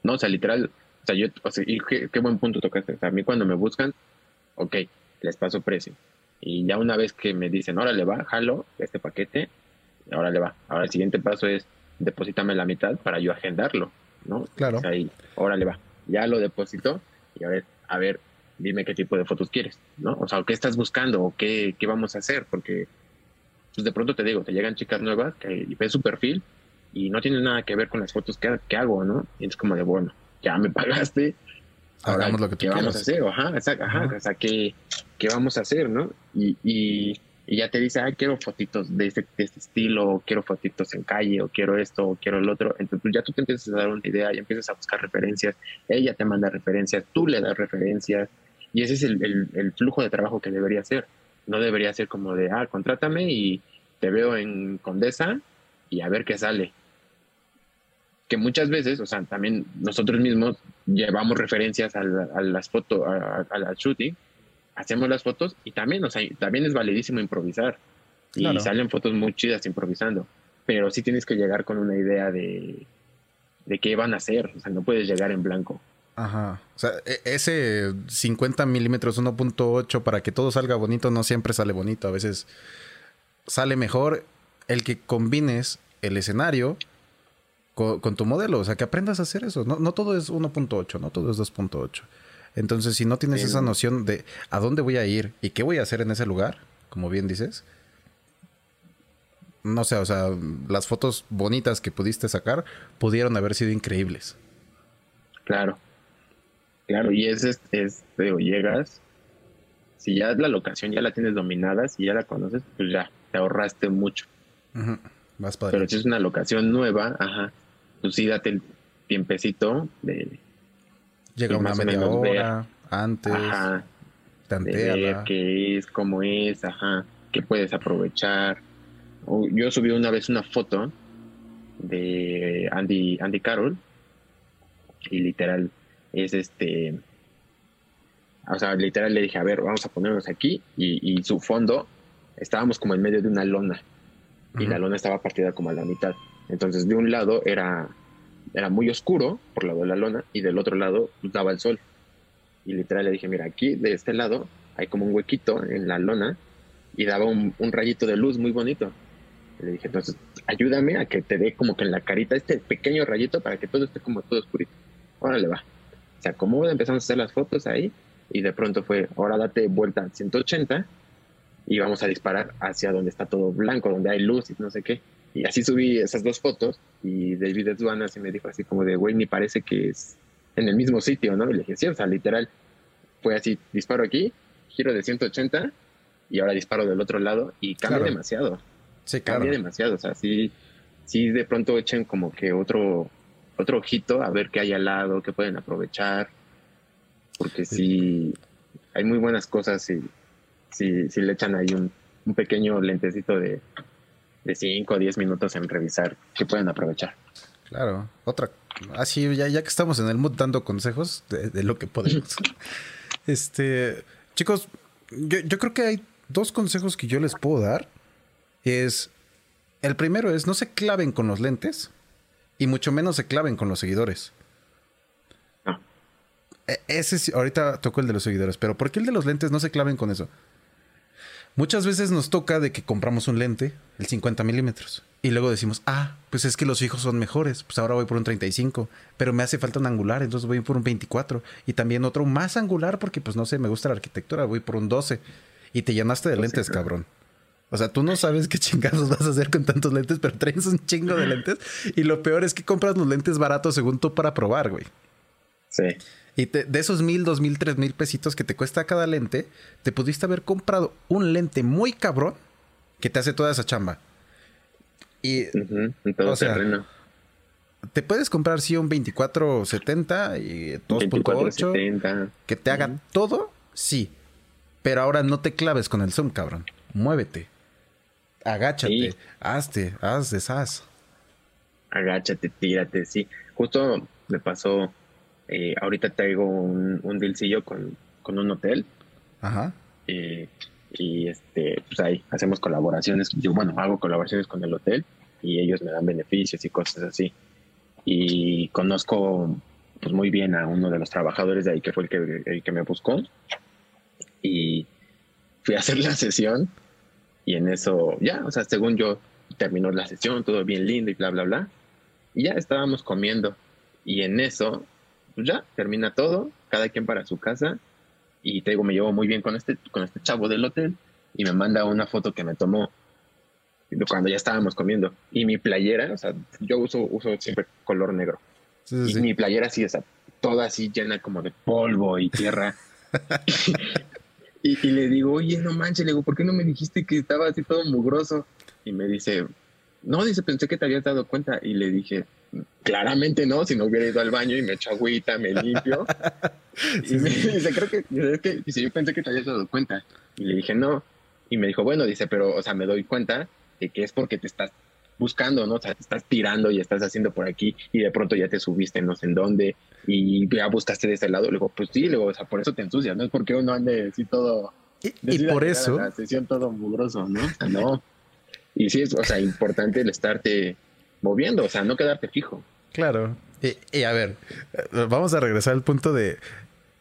No, o sea, literal, o sea, yo, o sea, y qué, qué buen punto tocaste. O sea, a mí cuando me buscan, ok, les paso precio. Y ya una vez que me dicen, órale va, jalo este paquete, ahora le va. Ahora el siguiente paso es deposítame la mitad para yo agendarlo, ¿no? Claro. ahí, órale va. Ya lo deposito y a ver, a ver, dime qué tipo de fotos quieres, ¿no? O sea, ¿qué estás buscando o qué, qué vamos a hacer? Porque pues de pronto te digo, te llegan chicas nuevas que ves su perfil y no tienen nada que ver con las fotos que, que hago, ¿no? Y es como de, bueno, ya me pagaste, Hagamos lo que tú ¿qué vamos a hacer? Ajá, ajá, o sea, ¿qué, ¿qué, vamos a hacer, no? Y, y, ya te dice, ah, quiero fotitos de este, de este estilo, o quiero fotitos en calle, o quiero esto, o quiero el otro. Entonces pues, ya tú te empiezas a dar una idea, ya empiezas a buscar referencias, ella te manda referencias, tú le das referencias, y ese es el, el, el flujo de trabajo que debería ser. No debería ser como de, ah, contrátame y te veo en Condesa y a ver qué sale que muchas veces, o sea, también nosotros mismos llevamos referencias a, las fotos, a, la shooting, hacemos las fotos y también, o sea, también es validísimo improvisar. Y salen fotos muy chidas improvisando. Pero sí tienes que llegar con una idea de, de qué van a hacer. O sea, no puedes llegar en blanco. Ajá. O sea, e, ese 50 milímetros 1.8 para que todo salga bonito no siempre sale bonito. A veces sale mejor el que combines el escenario con, tu modelo. O sea, que aprendas a hacer eso. No, no todo es 1.8, no todo es 2.8. Entonces, si no tienes esa noción de a dónde voy a ir y qué voy a hacer en ese lugar, como bien dices, no sé, o sea, las fotos bonitas que pudiste sacar pudieron haber sido increíbles. Claro, claro, y es, es, es llegas, si ya la locación ya la tienes dominada, si ya la conoces, pues ya, te ahorraste mucho. Más padre. Pero si es una locación nueva, ajá, pues sí date el tiempecito de... Llega una media hora antes, ajá, ver qué es, cómo es, ajá, qué puedes aprovechar. Yo subí una vez una foto de Andy, Andy Carroll y literal es este o sea literal le dije a ver vamos a ponernos aquí y, y su fondo estábamos como en medio de una lona y la lona estaba partida como a la mitad. Entonces de un lado era, era muy oscuro por lado de la lona y del otro lado daba el sol. Y literal le dije, mira, aquí de este lado hay como un huequito en la lona y daba un, rayito de luz muy bonito. le dije, entonces, ayúdame a que te dé como que en la carita este pequeño rayito para que todo esté como todo oscurito. Órale, va. Se acomoda, empezamos a hacer las fotos ahí y de pronto fue, ahora date vuelta a 180 y vamos a disparar hacia donde está todo blanco, donde hay luz y no sé qué. Y así subí esas dos fotos y David Edwan así me dijo así como de, güey, ni parece que es en el mismo sitio, ¿no? Y le dije, sí, o sea, literal, fue así, disparo aquí, giro de 180 y ahora disparo del otro lado y cambia demasiado. Sí, Cambia demasiado, o sea, sí, sí de pronto echen como que otro, otro ojito a ver qué hay al lado, qué pueden aprovechar, porque sí, hay muy buenas cosas y si, si le echan ahí un, un pequeño lentecito de, de 5 o 10 minutos en revisar que pueden aprovechar. Claro, otra. Así, ya, ya que estamos en el mood dando consejos de, lo que podemos. este, chicos, yo, yo, creo que hay dos consejos que yo les puedo dar. Es, el primero es no se claven con los lentes y mucho menos se claven con los seguidores. Ah. E, ese ahorita tocó el de los seguidores, pero ¿por qué el de los lentes no se claven con eso? Muchas veces nos toca de que compramos un lente, el 50 milímetros, Y luego decimos, ah, pues es que los fijos son mejores, pues ahora voy por un 35, pero me hace falta un angular, entonces voy por un 24. Y también otro más angular porque, pues no sé, me gusta la arquitectura, voy por un 12. Y te llenaste de lentes, cabrón. O sea, tú no sabes qué chingados vas a hacer con tantos lentes, pero traes un chingo de lentes. Y lo peor es que compras los lentes baratos según tú para probar, güey. Sí. Y de esos mil, dos mil, tres mil pesitos que te cuesta cada lente, te pudiste haber comprado un lente muy cabrón que te hace toda esa chamba. Y, todo o sea, Te puedes comprar, sí, un 2470 y 2.8 que te haga todo, sí. Pero ahora no te claves con el zoom, cabrón. Muévete. Agáchate. Hazte, haz, deshaz. Agáchate, tírate, sí. Justo me pasó, eh, ahorita traigo un, un dealcillo con, con un hotel. Ajá. Eh, y este, pues ahí hacemos colaboraciones. Yo, bueno, hago colaboraciones con el hotel y ellos me dan beneficios y cosas así. Y conozco pues muy bien a uno de los trabajadores de ahí que fue el que, el que me buscó y fui a hacer la sesión y en eso ya, o sea, según yo terminó la sesión, todo bien lindo y bla, bla, bla. Y ya estábamos comiendo y en eso, pues ya, termina todo, cada quien para su casa y te digo, me llevo muy bien con este, con este chavo del hotel y me manda una foto que me tomó cuando ya estábamos comiendo. Y mi playera, o sea, yo uso, uso siempre color negro. y mi playera así, o sea, toda así llena como de polvo y tierra. y, le digo, oye, no manches, le digo, ¿por qué no me dijiste que estaba así todo mugroso? Y me dice, no, dice, pensé que te habías dado cuenta. Y le dije, claramente no, si no hubiera ido al baño y me echo agüita, me limpio. y me dice, creo que, que dice, yo pensé que te habías dado cuenta. Y le dije, no. Y me dijo, bueno, dice, pero, o sea, me doy cuenta de que es porque te estás buscando, ¿no? O sea, te estás tirando y estás haciendo por aquí y de pronto ya te subiste no sé en dónde y ya buscaste de ese lado. Le digo, pues sí, luego, o sea, por eso te ensucias, no es porque uno ande así todo... Y, por eso... La sesión todo mugroso, ¿no? O sea, no. Y sí, es, o sea, importante el estarte moviendo, o sea, no quedarte fijo. Claro. Y, a ver, vamos a regresar al punto de.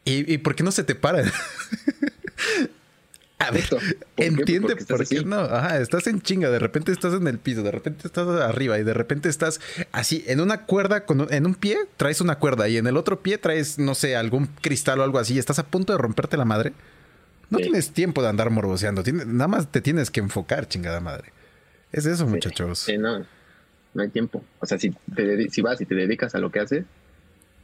¿Y, por qué no se te para? a ver, entiende por qué, no. Ajá, estás en chinga, de repente estás en el piso, de repente estás arriba y de repente estás así en una cuerda, con, en un pie traes una cuerda y en el otro pie traes, no sé, algún cristal o algo así y estás a punto de romperte la madre. No tienes tiempo de andar morboseando, nada más te tienes que enfocar, chingada madre. Es eso, muchachos. Sí, no no hay tiempo. O sea, si, te, si vas y te dedicas a lo que haces,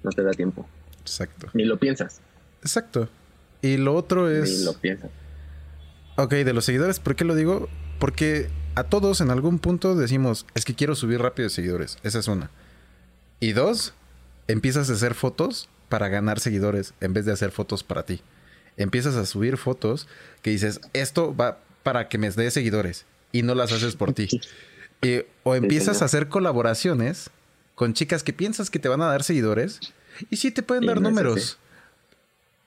no te da tiempo. Exacto. Ni lo piensas. Exacto. Y lo otro es... Ni lo piensas. Ok, de los seguidores, ¿por qué lo digo? Porque a todos en algún punto decimos, es que quiero subir rápido de seguidores. Esa es una. Y dos, empiezas a hacer fotos para ganar seguidores en vez de hacer fotos para ti. Empiezas a subir fotos que dices, esto va para que me dé seguidores y no las haces por ti. o empiezas a hacer colaboraciones con chicas que piensas que te van a dar seguidores y sí te pueden dar números.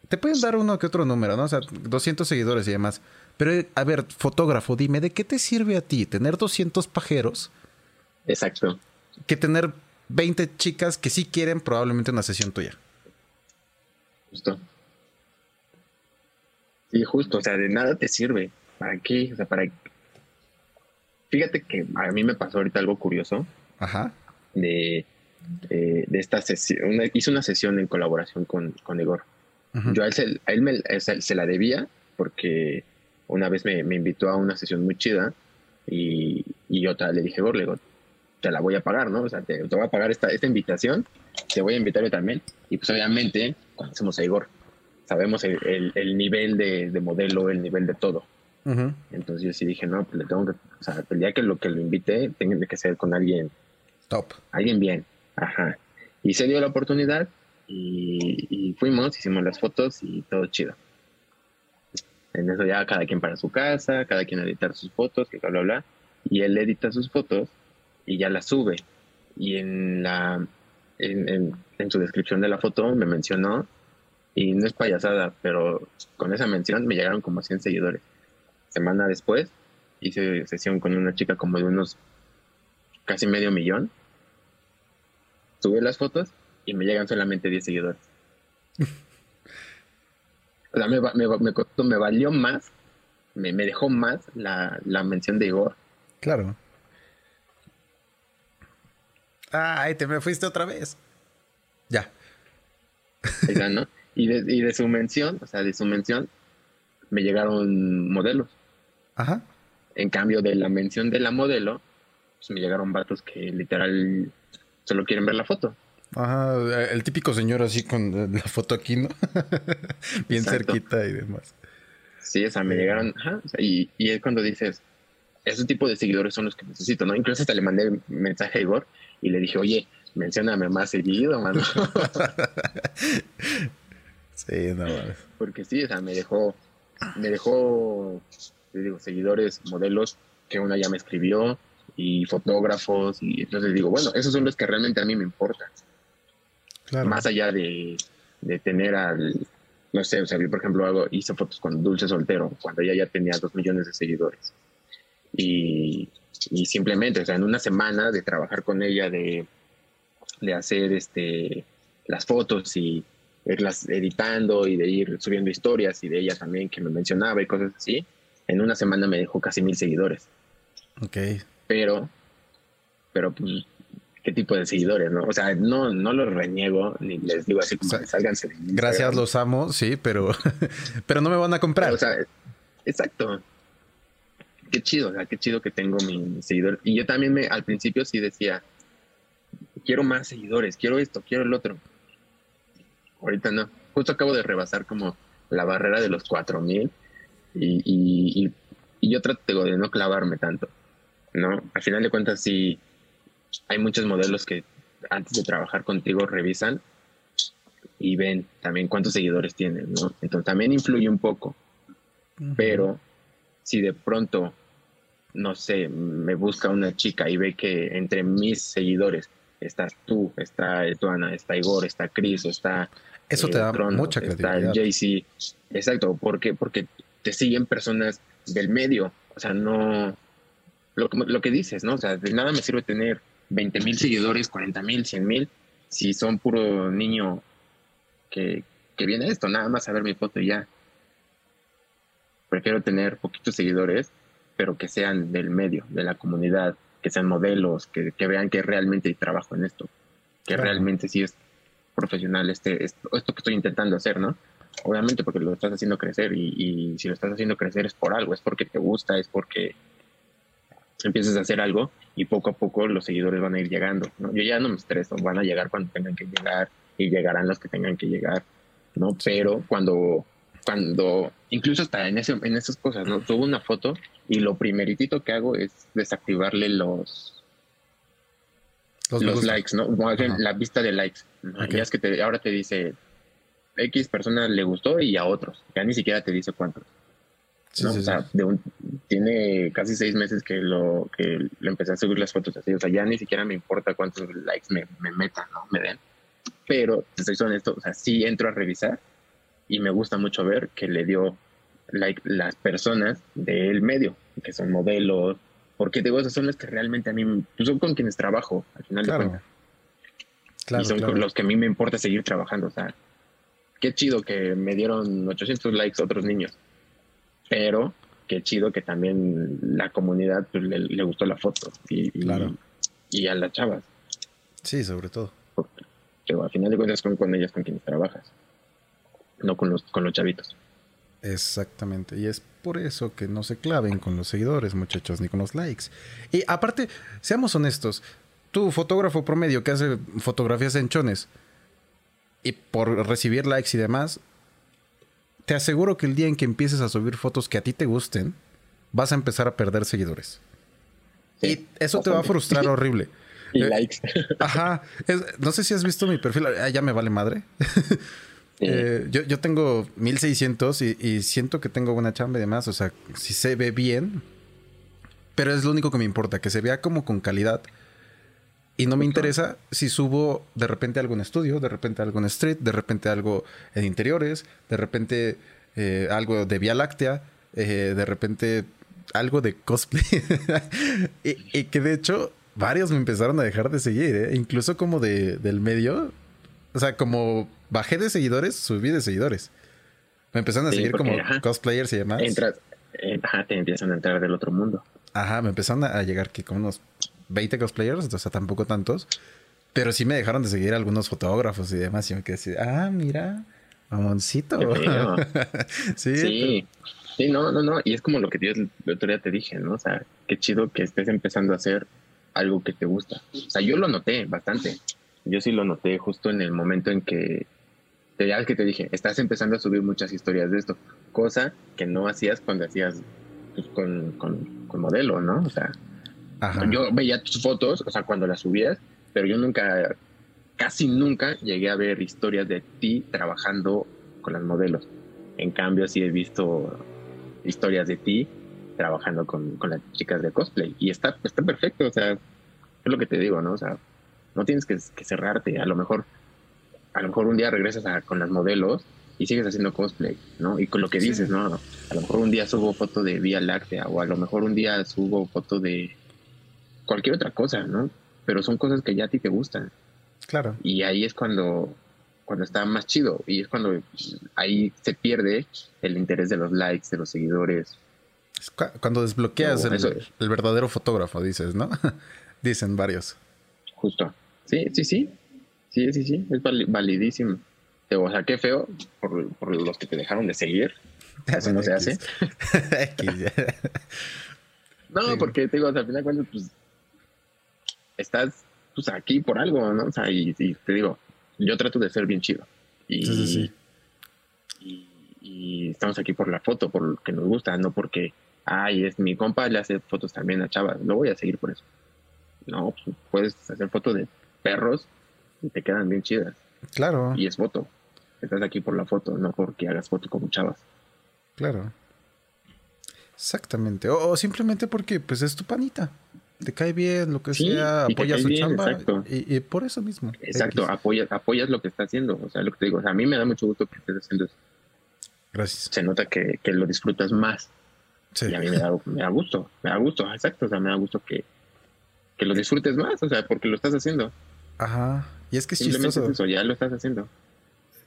Te pueden dar uno que otro número, ¿no? O sea, 200 seguidores y demás. Pero, a ver, fotógrafo, dime, ¿de qué te sirve a ti tener 200 pajeros? Exacto. Que tener 20 chicas que sí quieren probablemente una sesión tuya. Justo. Sí, justo. O sea, de nada te sirve. ¿Para qué? O sea, ¿para Fíjate que a mí me pasó ahorita algo curioso. Ajá. De, de esta sesión. hice una sesión en colaboración con, con Igor. Yo a él, me, se la debía porque una vez me, invitó a una sesión muy chida y, y yo le dije, Igor, le digo, te la voy a pagar, ¿no? O sea, te, voy a pagar esta, esta invitación, te voy a invitar yo también. Y pues obviamente conocemos a Igor, sabemos el, el, nivel de, de, modelo, el nivel de todo. Entonces yo sí dije, no, pues le tengo que, o sea, el día que lo que lo invité, tiene que ser con alguien top. Alguien bien. Ajá. Y se dio la oportunidad y, fuimos, hicimos las fotos y todo chido. En eso ya cada quien para su casa, cada quien editar sus fotos, que bla, bla, bla. Y él edita sus fotos y ya las sube. Y en la en, en su descripción de la foto me mencionó, y no es payasada, pero con esa mención me llegaron como 100 seguidores semana después hice sesión con una chica como de unos casi medio millón. Subí las fotos y me llegan solamente 10 seguidores. o sea, me, me, valió más, me, dejó más la, mención de Igor. Claro. Ay, te me fuiste otra vez. Ya. ¿no? Y de, y de su mención, o sea, de su mención, me llegaron modelos. Ajá. En cambio, de la mención de la modelo, pues me llegaron vatos que literal solo quieren ver la foto. Ajá, el típico señor así con la foto aquí, ¿no? Bien cerquita y demás. Sí, o sea, me llegaron, ajá, y, y es cuando dices, ese tipo de seguidores son los que necesito, ¿no? Incluso hasta le mandé un mensaje a Igor y le dije, oye, mencióname más seguido, mano. sí, no Porque sí, o sea, me dejó, me dejó, digo, seguidores, modelos, que una ya me escribió, y fotógrafos, y entonces digo, bueno, esos son los que realmente a mí me importan. Claro. Más allá de, de tener al, no sé, o sea, yo por ejemplo hago, hice fotos con Dulce Soltero, cuando ella ya tenía dos millones de seguidores. Y, y simplemente, o sea, en una semana de trabajar con ella, de, de hacer este, las fotos y irlas editando y de ir subiendo historias y de ella también que me mencionaba y cosas así, en una semana me dejó casi mil seguidores. Ok. Pero, pero pues, ¿qué tipo de seguidores, no? O sea, no, no los reniego ni les digo así como o Gracias, los amo, sí, pero, pero no me van a comprar. O sea, exacto. Qué chido, o sea, qué chido que tengo mi seguidor. Y yo también me, al principio sí decía, quiero más seguidores, quiero esto, quiero el otro. Ahorita no. Justo acabo de rebasar como la barrera de los 4000 y, y, y, yo trato de no clavarme tanto. ¿no? Al final de cuentas, sí, hay muchos modelos que antes de trabajar contigo revisan y ven también cuántos seguidores tienen, ¿no? Entonces también influye un poco. Pero si de pronto, no sé, me busca una chica y ve que entre mis seguidores estás tú, está Etuana, está Igor, está Chris, está... Eso te da mucha credibilidad. Está JC. Exacto, ¿por qué? Porque te siguen personas del medio. O sea, no... Lo, lo que dices, ¿no? O sea, de nada me sirve tener 20 mil seguidores, 40 mil, 100 mil, si son puro niño que, que viene esto, nada más a ver mi foto y ya. Prefiero tener poquitos seguidores, pero que sean del medio, de la comunidad, que sean modelos, que, vean que realmente hay trabajo en esto, que realmente sí es profesional este, esto, que estoy intentando hacer, ¿no? Obviamente porque lo estás haciendo crecer y, si lo estás haciendo crecer es por algo, es porque te gusta, es porque empiezas a hacer algo y poco a poco los seguidores van a ir llegando, ¿no? Yo ya no me estreso, van a llegar cuando tengan que llegar y llegarán los que tengan que llegar, ¿no? Pero cuando, cuando, incluso hasta en, ese, en esas cosas, ¿no? Subo una foto y lo primeritito que hago es desactivarle los los, likes, ¿no? La vista de likes. Ya es que te, ahora te dice X persona le gustó y a otros. Ya ni siquiera te dice cuántos. o sea, tiene casi seis meses que lo que le empecé a subir las fotos así. O sea, ya ni siquiera me importa cuántos likes me, me metan, ¿no? Me den. Pero, te soy honesto, o sea, sí entro a revisar y me gusta mucho ver que le dio like las personas del medio, que son modelos, porque digo, esas son las que realmente a mí, pues son con quienes trabajo, al final de cuentas. y son con los que a mí me importa seguir trabajando, o sea, qué chido que me dieron 800 likes otros niños, pero qué chido que también la comunidad pues, le, gustó la foto y, y, a las chavas. Sí, sobre todo. Porque, al final de cuentas son con ellas con quienes trabajas, no con los, con los chavitos. Exactamente, y es por eso que no se claven con los seguidores, muchachos, ni con los likes. Y aparte, seamos honestos, tú, fotógrafo promedio que hace fotografías en chones, y por recibir likes y demás, te aseguro que el día en que empieces a subir fotos que a ti te gusten, vas a empezar a perder seguidores. y eso te va a frustrar horrible. Y eh, likes. Ajá. no sé si has visto mi perfil. Ah, ya me vale madre. Eh, yo, yo, tengo 1600 y, y, siento que tengo buena chamba y demás. O sea, si se ve bien, pero es lo único que me importa, que se vea como con calidad. Y no me interesa si subo de repente algo en estudio, de repente algo en street, de repente algo en interiores, de repente eh, algo de Vía Láctea, eh, de repente algo de cosplay. y, y, que de hecho varios me empezaron a dejar de seguir, incluso como de, del medio. O sea, como bajé de seguidores, subí de seguidores. Me empezaron a seguir como cosplayers y demás. Entras, eh, ajá, te empiezan a entrar del otro mundo. Ajá, me empezaron a llegar que como unos 20 cosplayers, o sea, tampoco tantos. Pero sí me dejaron de seguir algunos fotógrafos y demás. Y me quedé así, ah, mira, mamoncito. sí. Sí. sí. no, no, no. Y es como lo que el otro día te dije, ¿no? O sea, qué chido que estés empezando a hacer algo que te gusta. O sea, yo lo noté bastante. Yo sí lo noté justo en el momento en que te, ya que te dije, estás empezando a subir muchas historias de esto, cosa que no hacías cuando hacías pues, con, con, con, modelo, ¿no? O sea, yo veía tus fotos, o sea, cuando las subías, pero yo nunca, casi nunca llegué a ver historias de ti trabajando con las modelos. En cambio, sí he visto historias de ti trabajando con, con las chicas de cosplay y está, está perfecto, o sea, es lo que te digo, ¿no? O sea, no tienes que, cerrarte, a lo mejor, a lo mejor un día regresas a, con las modelos y sigues haciendo cosplay, ¿no? Y con lo que dices, ¿no? A lo mejor un día subo foto de Vía Láctea o a lo mejor un día subo foto de cualquier otra cosa, ¿no? Pero son cosas que ya a ti te gustan. Claro. Y ahí es cuando, cuando está más chido y es cuando ahí se pierde el interés de los likes, de los seguidores. Cuando desbloqueas el, verdadero fotógrafo, dices, ¿no? Dicen varios. Justo. Sí, sí, sí. Sí, sí, sí. Es validísimo. O sea, qué feo por, por los que te dejaron de seguir. Eso no se hace. no, porque te digo, al final cuando pues estás pues aquí por algo, ¿no? O sea, y, te digo, yo trato de ser bien chido. Y, sí, sí, y, y, estamos aquí por la foto, por lo que nos gusta, no porque, ay, es mi compa, le hace fotos también a chavas. No voy a seguir por eso. No, pues, puedes hacer fotos de perros y te quedan bien chidas. Claro. Y es foto. Estás aquí por la foto, no porque hagas foto como chavas. Claro. Exactamente. O, simplemente porque pues es tu panita. Te cae bien, lo que sea, apoyas su chamba. Y, por eso mismo. Exacto, apoyas, apoyas lo que está haciendo. O sea, lo que te digo, a mí me da mucho gusto que estés haciendo eso. Gracias. Se nota que, lo disfrutas más. Sí. Y a mí me da, me da gusto, me da gusto, exacto. O sea, me da gusto que, que lo disfrutes más, o sea, porque lo estás haciendo. Ajá. Y es que es chistoso. eso, ya lo estás haciendo.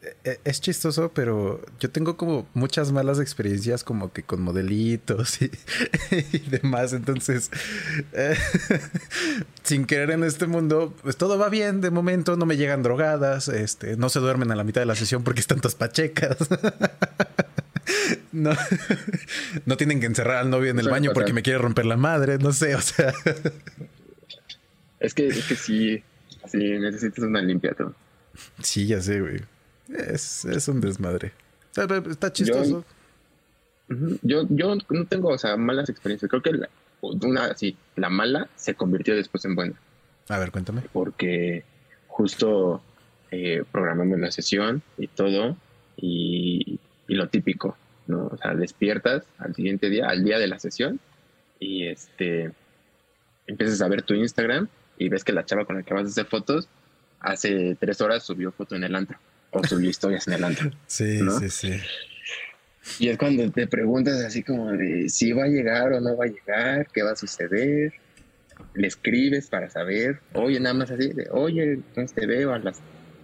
E, e, es chistoso, pero yo tengo como muchas malas experiencias como que con modelitos y, demás. Entonces, eh, sin querer en este mundo, pues todo va bien de momento, no me llegan drogadas, este, no se duermen a la mitad de la sesión porque están todas pachecas. no, no tienen que encerrar al novio en el baño porque me quiere romper la madre, no sé, o sea. Es que, es que sí, sí, necesitas una limpia todo. Sí, ya sé, güey. Es, es un desmadre. Está chistoso. Yo, yo, no tengo, o sea, malas experiencias. Creo que la, una, sí, la mala se convirtió después en buena. A ver, cuéntame. Porque justo eh, programamos la sesión y todo, y, y, lo típico, ¿no? O sea, despiertas al siguiente día, al día de la sesión, y este empiezas a ver tu Instagram y ves que la chava con la que vas a hacer fotos hace tres horas subió foto en el antro o subió historias en el antro. Sí, sí, sí. Y es cuando te preguntas así como de si va a llegar o no va a llegar, qué va a suceder. Le escribes para saber, oye, nada más así, de, oye, entonces te veo a, las,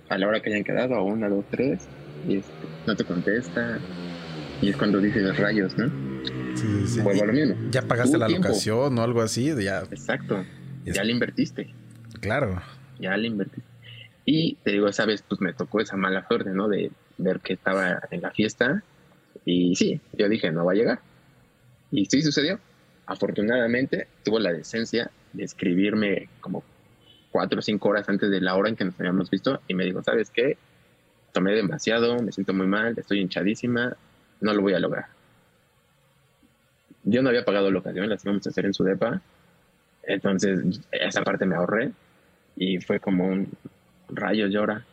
a la hora que hayan quedado, a una, dos, tres, y este, no te contesta. Y es cuando dices rayos, ¿no? Sí, sí. Vuelvo a lo mismo. Ya pagaste la locación o algo así, ya. Exacto. Ya le invertiste. Claro. Ya le invertiste. Y te digo, esa vez pues me tocó esa mala suerte, ¿no? De ver que estaba en la fiesta. Y sí, yo dije, no va a llegar. Y sí sucedió. Afortunadamente tuvo la decencia de escribirme como cuatro o cinco horas antes de la hora en que nos habíamos visto y me dijo, ¿sabes qué? Tomé demasiado, me siento muy mal, estoy hinchadísima, no lo voy a lograr. Yo no había pagado la ocasión, las íbamos a hacer en su depa, entonces esa parte me ahorré y fue como un, rayos llora.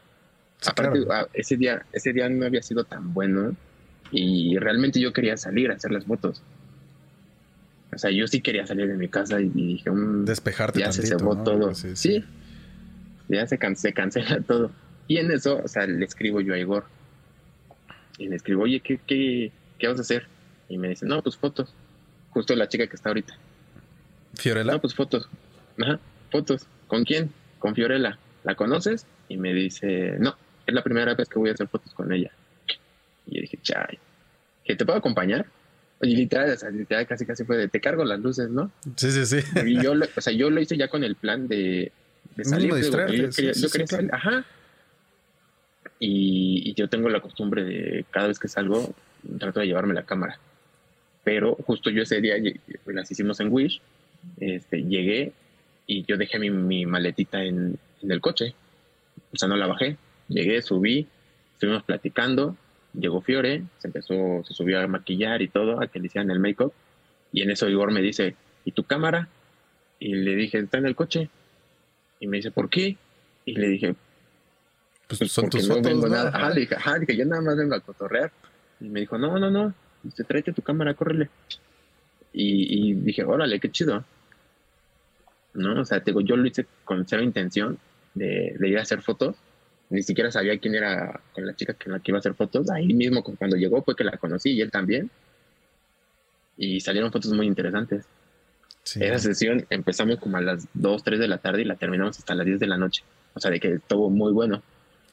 Aparte, ah, ese día, ese día no había sido tan bueno y realmente yo quería salir a hacer las fotos. O sea, yo sí quería salir de mi casa y, dije, un mm, despejarte. Ya se cebó todo. Sí, Ya se, se cancela todo. Y en eso, o sea, le escribo yo a Igor. Y le escribo, oye, ¿qué, qué, qué vas a hacer? Y me dice, no, pues fotos. Justo la chica que está ahorita. ¿Fiorella? No, pues fotos. Ajá, fotos. ¿Con quién? Con Fiorella. ¿La conoces? Y me dice, no, es la primera vez que voy a hacer fotos con ella. Y yo dije, chay, ¿que te puedo acompañar? Y literal, o sea, literal casi casi fue de te cargo las luces, ¿no? Sí, sí, sí. Y yo, o sea, yo lo hice ya con el plan de, de salir. Mínimo digo, yo quería, sí, yo sí, quería sí, salir, ajá. Y, y yo tengo la costumbre de cada vez que salgo, trato de llevarme la cámara. Pero justo yo ese día las hicimos en Wish, este, llegué y yo dejé mi, mi maletita en, en el coche. O sea, no la bajé. Llegué, subí, estuvimos platicando, llegó Fiore, se empezó, se subió a maquillar y todo, a que le hicieran el make-up. Y en eso Igor me dice, ¿y tu cámara? Y le dije, está en el coche. Y me dice, ¿por qué? Y le dije, Pues pues son porque tus no fotos, vengo ¿no? nada. Ajá. Ajá, le dije, ajá, dije, yo nada más vengo a cotorrear. Y me dijo, no, no, no, dice, tráete tu cámara, córrele. Y, y dije, órale, qué chido. ¿No? O sea, te digo, yo lo hice con cero intención de, de ir a hacer fotos. Ni siquiera sabía quién era con la chica con la que iba a hacer fotos. Ahí mismo, cu- cuando llegó, fue que la conocí y él también. Y salieron fotos muy interesantes. Sí. Esa sesión empezamos como a las 2, 3 de la tarde y la terminamos hasta las 10 de la noche. O sea, de que estuvo muy bueno.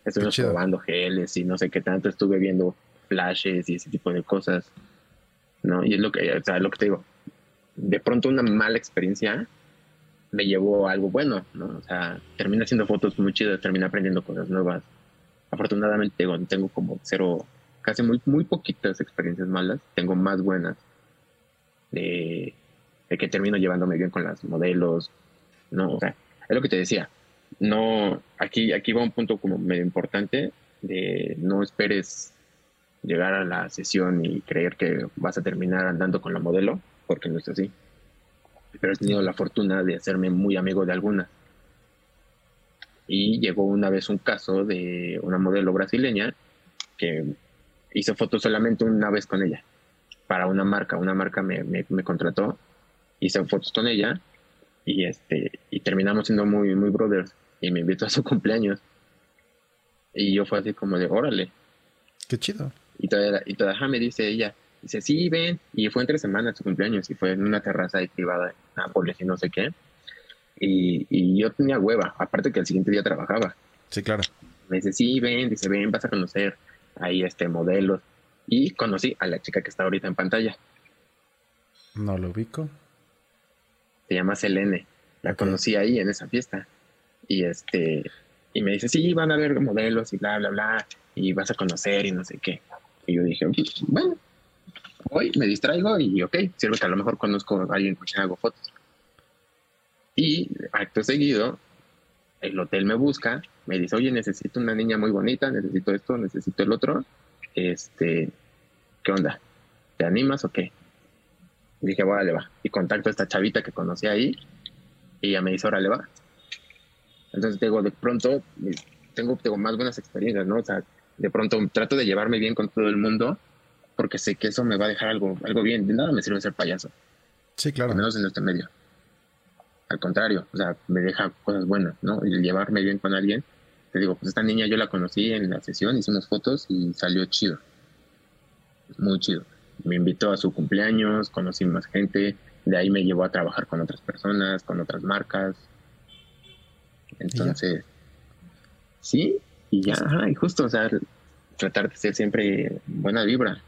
Estuvimos probando geles y no sé qué tanto. Estuve viendo flashes y ese tipo de cosas. ¿No? Y es lo que, o sea, lo que te digo. De pronto una mala experiencia me llevó a algo bueno, ¿no? O sea, terminé haciendo fotos muy chidas, terminé aprendiendo cosas nuevas. Afortunadamente digo, tengo como cero, casi muy, muy poquitas experiencias malas. Tengo más buenas. De, de que termino llevándome bien con las modelos, ¿no? O sea, es lo que te decía. No, aquí, aquí va un punto como medio importante de no esperes llegar a la sesión y creer que vas a terminar andando con la modelo, porque no es así. Pero he tenido la fortuna de hacerme muy amigo de algunas. Y llegó una vez un caso de una modelo brasileña que hizo fotos solamente una vez con ella para una marca. Una marca me, me, me contrató, hice fotos con ella y este y terminamos siendo muy muy brothers y me invitó a su cumpleaños y yo fue así como de órale Qué chido. y todavía y todavía me dice ella dice sí ven y fue entre semanas su cumpleaños y fue en una terraza ahí privada en Nápoles y no sé qué y, y yo tenía hueva aparte que el siguiente día trabajaba Sí, claro. me dice sí ven dice ven vas a conocer ahí este modelos y conocí a la chica que está ahorita en pantalla No lo ubico. se llama Selene. La conocí ahí en esa fiesta. Y este, y me dice, sí, van a ver modelos y bla, bla, bla, y vas a conocer y no sé qué. Y yo dije, bueno, voy, me distraigo y ok, sirve que a lo mejor conozco a alguien con quien hago fotos. Y acto seguido, el hotel me busca, me dice, oye, necesito una niña muy bonita, necesito esto, necesito el otro. Este, ¿qué onda? ¿Te animas o qué? Y dije, órale, va. Y contacto a esta chavita que conocí ahí y ella me dice, órale, va. Entonces, digo, de pronto eh, tengo, tengo más buenas experiencias, ¿no? O sea, de pronto trato de llevarme bien con todo el mundo porque sé que eso me va a dejar algo, algo bien. De nada me sirve ser payaso, Sí, al claro. menos en este medio. Al contrario, o sea, me deja cosas buenas, ¿no? Y llevarme bien con alguien, te digo, pues esta niña yo la conocí en la sesión, hicimos fotos y salió chido. Muy chido. Me invitó a su cumpleaños, conocí más gente, de ahí me llevó a trabajar con otras personas, con otras marcas. Entonces, sí, y ya, ajá, y justo, o sea, tratar de ser siempre buena vibra.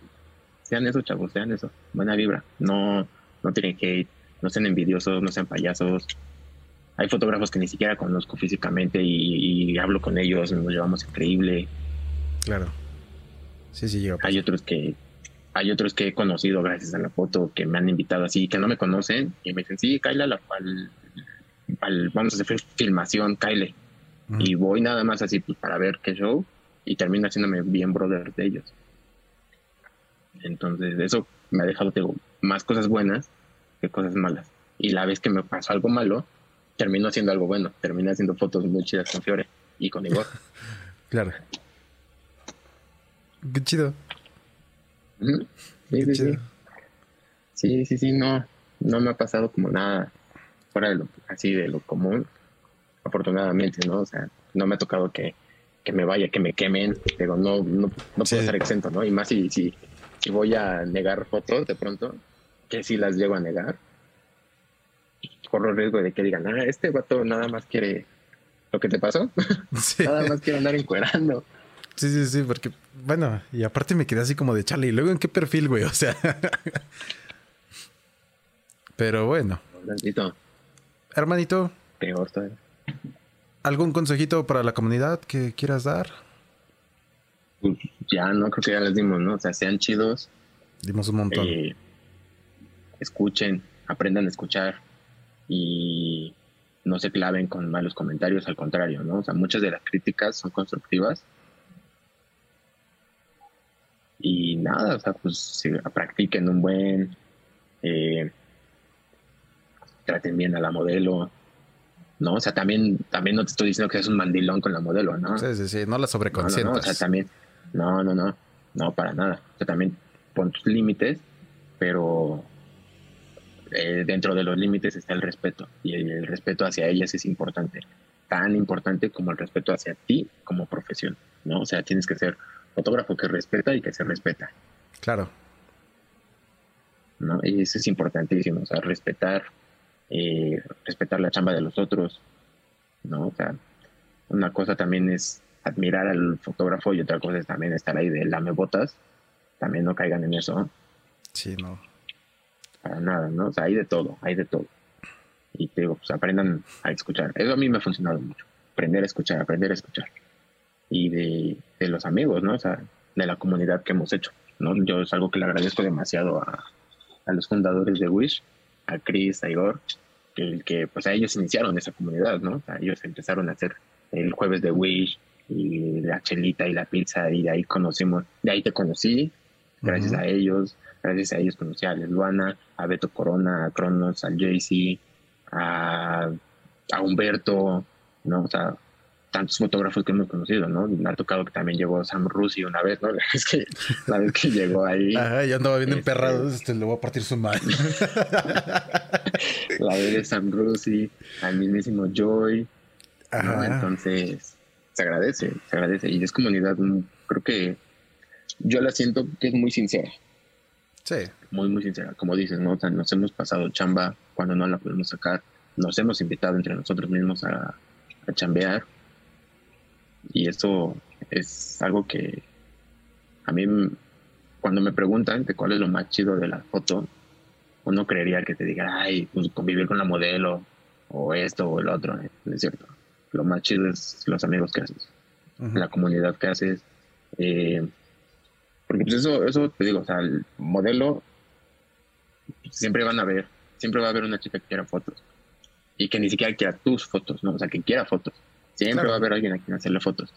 Sean eso, chavos, sean eso, buena vibra. No, no tienen hate, no sean envidiosos, no sean payasos. Hay fotógrafos que ni siquiera conozco físicamente y, y hablo con ellos, nos llevamos increíble. Claro. Sí, sí, pasar. Hay otros que hay otros que he conocido gracias a la foto que me han invitado así, que no me conocen y me dicen, sí, Kyle, al, al- al- vamos a hacer filmación, Kyle. Y voy nada más así pues, para ver qué show y termino haciéndome bien brother de ellos. Entonces, eso me ha dejado digo, más cosas buenas que cosas malas. Y la vez que me pasó algo malo, termino haciendo algo bueno. Terminé haciendo fotos muy chidas con Fiore y con Igor. Claro. Qué chido. Sí, Qué sí, chido. sí. Sí, sí, no, no me ha pasado como nada fuera de lo, así de lo común, afortunadamente, ¿no? O sea, no me ha tocado que, que me vaya, que me quemen, pero no, no, no Sí. puedo estar exento, ¿no? Y más si, si, si voy a negar fotos de pronto, que si las llego a negar, corro el riesgo de que digan, ah, este vato nada más quiere lo que te pasó, Sí. nada más quiere andar encuerando. Sí, sí, sí, porque, bueno, y aparte me quedé así como de chale, y luego en qué perfil, güey, o sea. Pero bueno. Hermanito. Hermanito. Peor ¿Algún consejito para la comunidad que quieras dar? Ya, no creo que ya les dimos, ¿no? O sea, sean chidos. Dimos un montón. Eh, escuchen, aprendan a escuchar y no se claven con malos comentarios, al contrario, ¿no? O sea, muchas de las críticas son constructivas. Y nada, o sea, pues practiquen un buen, eh, traten bien a la modelo, ¿no? O sea, también, también no te estoy diciendo que seas un mandilón con la modelo, ¿no? Sí, sí, sí, no la sobreconsientas. No, no, o sea, también, no, no, no, no, para nada. O sea, también pon tus límites, pero eh, dentro de los límites está el respeto y el, respeto hacia ellas es importante, tan importante como el respeto hacia ti como profesión, ¿no? O sea, tienes que ser fotógrafo que respeta y que se respeta. Claro. ¿No? Y eso es importantísimo, o sea, respetar, eh, respetar la chamba de los otros, ¿no? O sea, una cosa también es admirar al fotógrafo y otra cosa es también estar ahí de lame botas, también no caigan en eso. Sí, no para nada, ¿no? O sea, hay de todo, hay de todo. Y te digo, pues aprendan a escuchar. Eso a mí me ha funcionado mucho. Aprender a escuchar, aprender a escuchar. Y de, de los amigos, ¿no? O sea, de la comunidad que hemos hecho, ¿no? Yo es algo que le agradezco demasiado a, a los fundadores de Wish, a Chris, a Igor, que, que pues a ellos iniciaron esa comunidad, ¿no? O sea, ellos empezaron a hacer el jueves de Wish y la chelita y la pizza y de ahí conocimos, de ahí te conocí, gracias a ellos, Gracias a ellos conocí a Luana, a Beto Corona, a Cronos, al JC, a, a Humberto, ¿no? O sea, tantos fotógrafos que hemos conocido, ¿no? Me ha tocado que también llegó Sam Rusi una vez, ¿no? Que la vez que llegó ahí. Ajá, ya andaba bien este, emperrado, este, le voy a partir su madre. la vez de Sam Rusi, al mismísimo Joy. Ajá. Entonces, se agradece, se agradece. Y es comunidad, creo que yo la siento que es muy sincera. Sí. Muy, muy sincera. Como dices, ¿no? nos hemos pasado chamba cuando no la podemos sacar. Nos hemos invitado entre nosotros mismos a, a chambear. Y eso es algo que a mí, cuando me preguntan de cuál es lo más chido de la foto, uno creería que te diga, ay, pues convivir con la modelo, o esto o el otro. No es cierto. Lo más chido es los amigos que haces, la comunidad que haces, eh, porque pues eso, eso te digo, o sea, el modelo siempre van a ver, siempre va a haber una chica que quiera fotos. Y que ni siquiera quiera tus fotos, ¿no? O sea, que quiera fotos. Siempre va a haber alguien a quien hacerle fotos.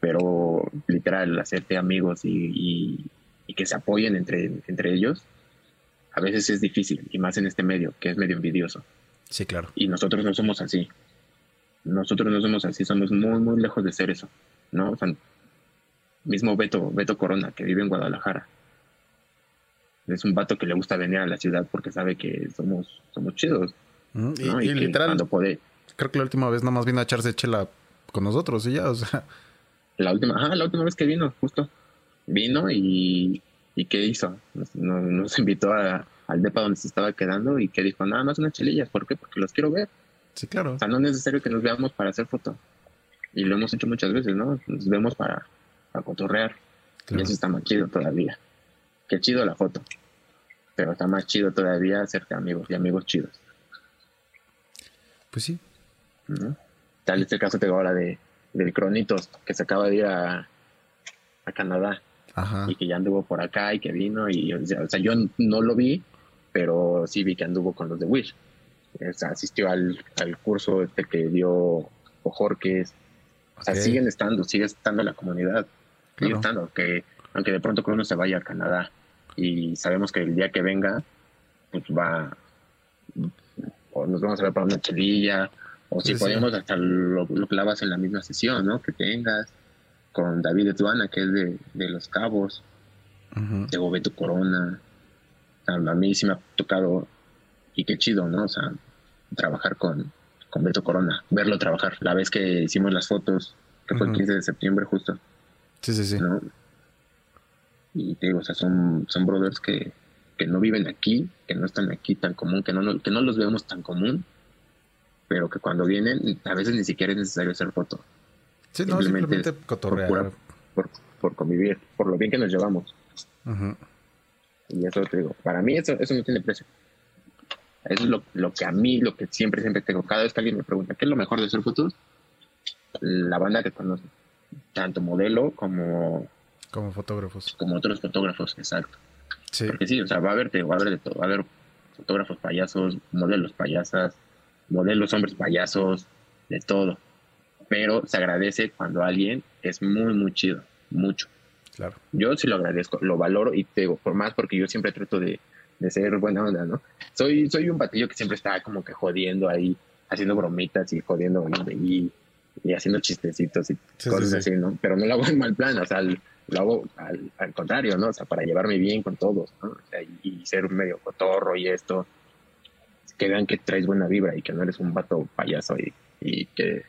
Pero literal, hacerte amigos y, y, que se apoyen entre, entre ellos, a veces es difícil, y más en este medio, que es medio envidioso. Sí, claro. Y nosotros no somos así. Nosotros no somos así, somos muy, muy lejos de ser eso, ¿no? O sea, Mismo Beto, Beto Corona, que vive en Guadalajara. Es un vato que le gusta venir a la ciudad porque sabe que somos, somos chidos. Y, literal, creo que la última vez nomás vino a echarse chela con nosotros y ya, o sea. La última, la última vez que vino, justo. Vino y, y ¿qué hizo? Nos, invitó a, al depa donde se estaba quedando y que dijo, nada más unas chelillas, ¿por qué? Porque los quiero ver. Sí, claro. O sea, no es necesario que nos veamos para hacer foto. Y lo hemos hecho muchas veces, ¿no? Nos vemos para, a cotorrear. Y eso está más chido todavía. Qué chido la foto. Pero está más chido todavía hacerte amigos y amigos chidos. Pues sí. Tal es el caso tengo ahora de, del Cronitos, que se acaba de ir a, a Canadá. Y que ya anduvo por acá y que vino. Y, o sea, yo no lo vi, pero sí vi que anduvo con los de Wish. Asistió al, al curso este que dio Ojorques. O sea, siguen estando, sigue estando la comunidad aunque, aunque de pronto uno se vaya a Canadá y sabemos que el día que venga, pues va, o nos vamos a ver para una chelilla, o si podemos hasta lo, clavas en la misma sesión, ¿no? Que tengas con David Etuana, que es de, Los Cabos, de Bobeto Corona. a mí sí me ha tocado, y qué chido, ¿no? O sea, trabajar con, con Beto Corona, verlo trabajar. La vez que hicimos las fotos, que fue el 15 de septiembre justo, Sí, sí, sí. Y te digo, o sea, son, son brothers que, que no viven aquí, que no están aquí tan común, que no, que no los vemos tan común, pero que cuando vienen, a veces ni siquiera es necesario hacer foto. Sí, simplemente, no, simplemente cotorrear. por, por convivir, por lo bien que nos llevamos. Y eso te digo, para mí eso, eso no tiene precio. Eso es lo, lo, que a mí, lo que siempre, siempre tengo. Cada vez que alguien me pregunta, ¿qué es lo mejor de ser fotos? La banda que conoce. Tanto modelo como... Como fotógrafos. Como otros fotógrafos, exacto. Sí. Porque sí, o sea, va a haber, va a haber de todo. Va a haber fotógrafos payasos, modelos payasas, modelos hombres payasos, de todo. Pero se agradece cuando alguien es muy, muy chido. Mucho. Claro. Yo sí lo agradezco, lo valoro y te digo, por más porque yo siempre trato de, de ser buena onda, ¿no? Soy, soy un batillo que siempre está como que jodiendo ahí, haciendo bromitas y jodiendo y, y haciendo chistecitos y cosas así, ¿no? Pero no lo hago en mal plan, o sea, lo hago al, contrario, ¿no? O sea, para llevarme bien con todos, ¿no? O sea, y, ser medio cotorro y esto, que vean que traes buena vibra y que no eres un vato payaso y, y que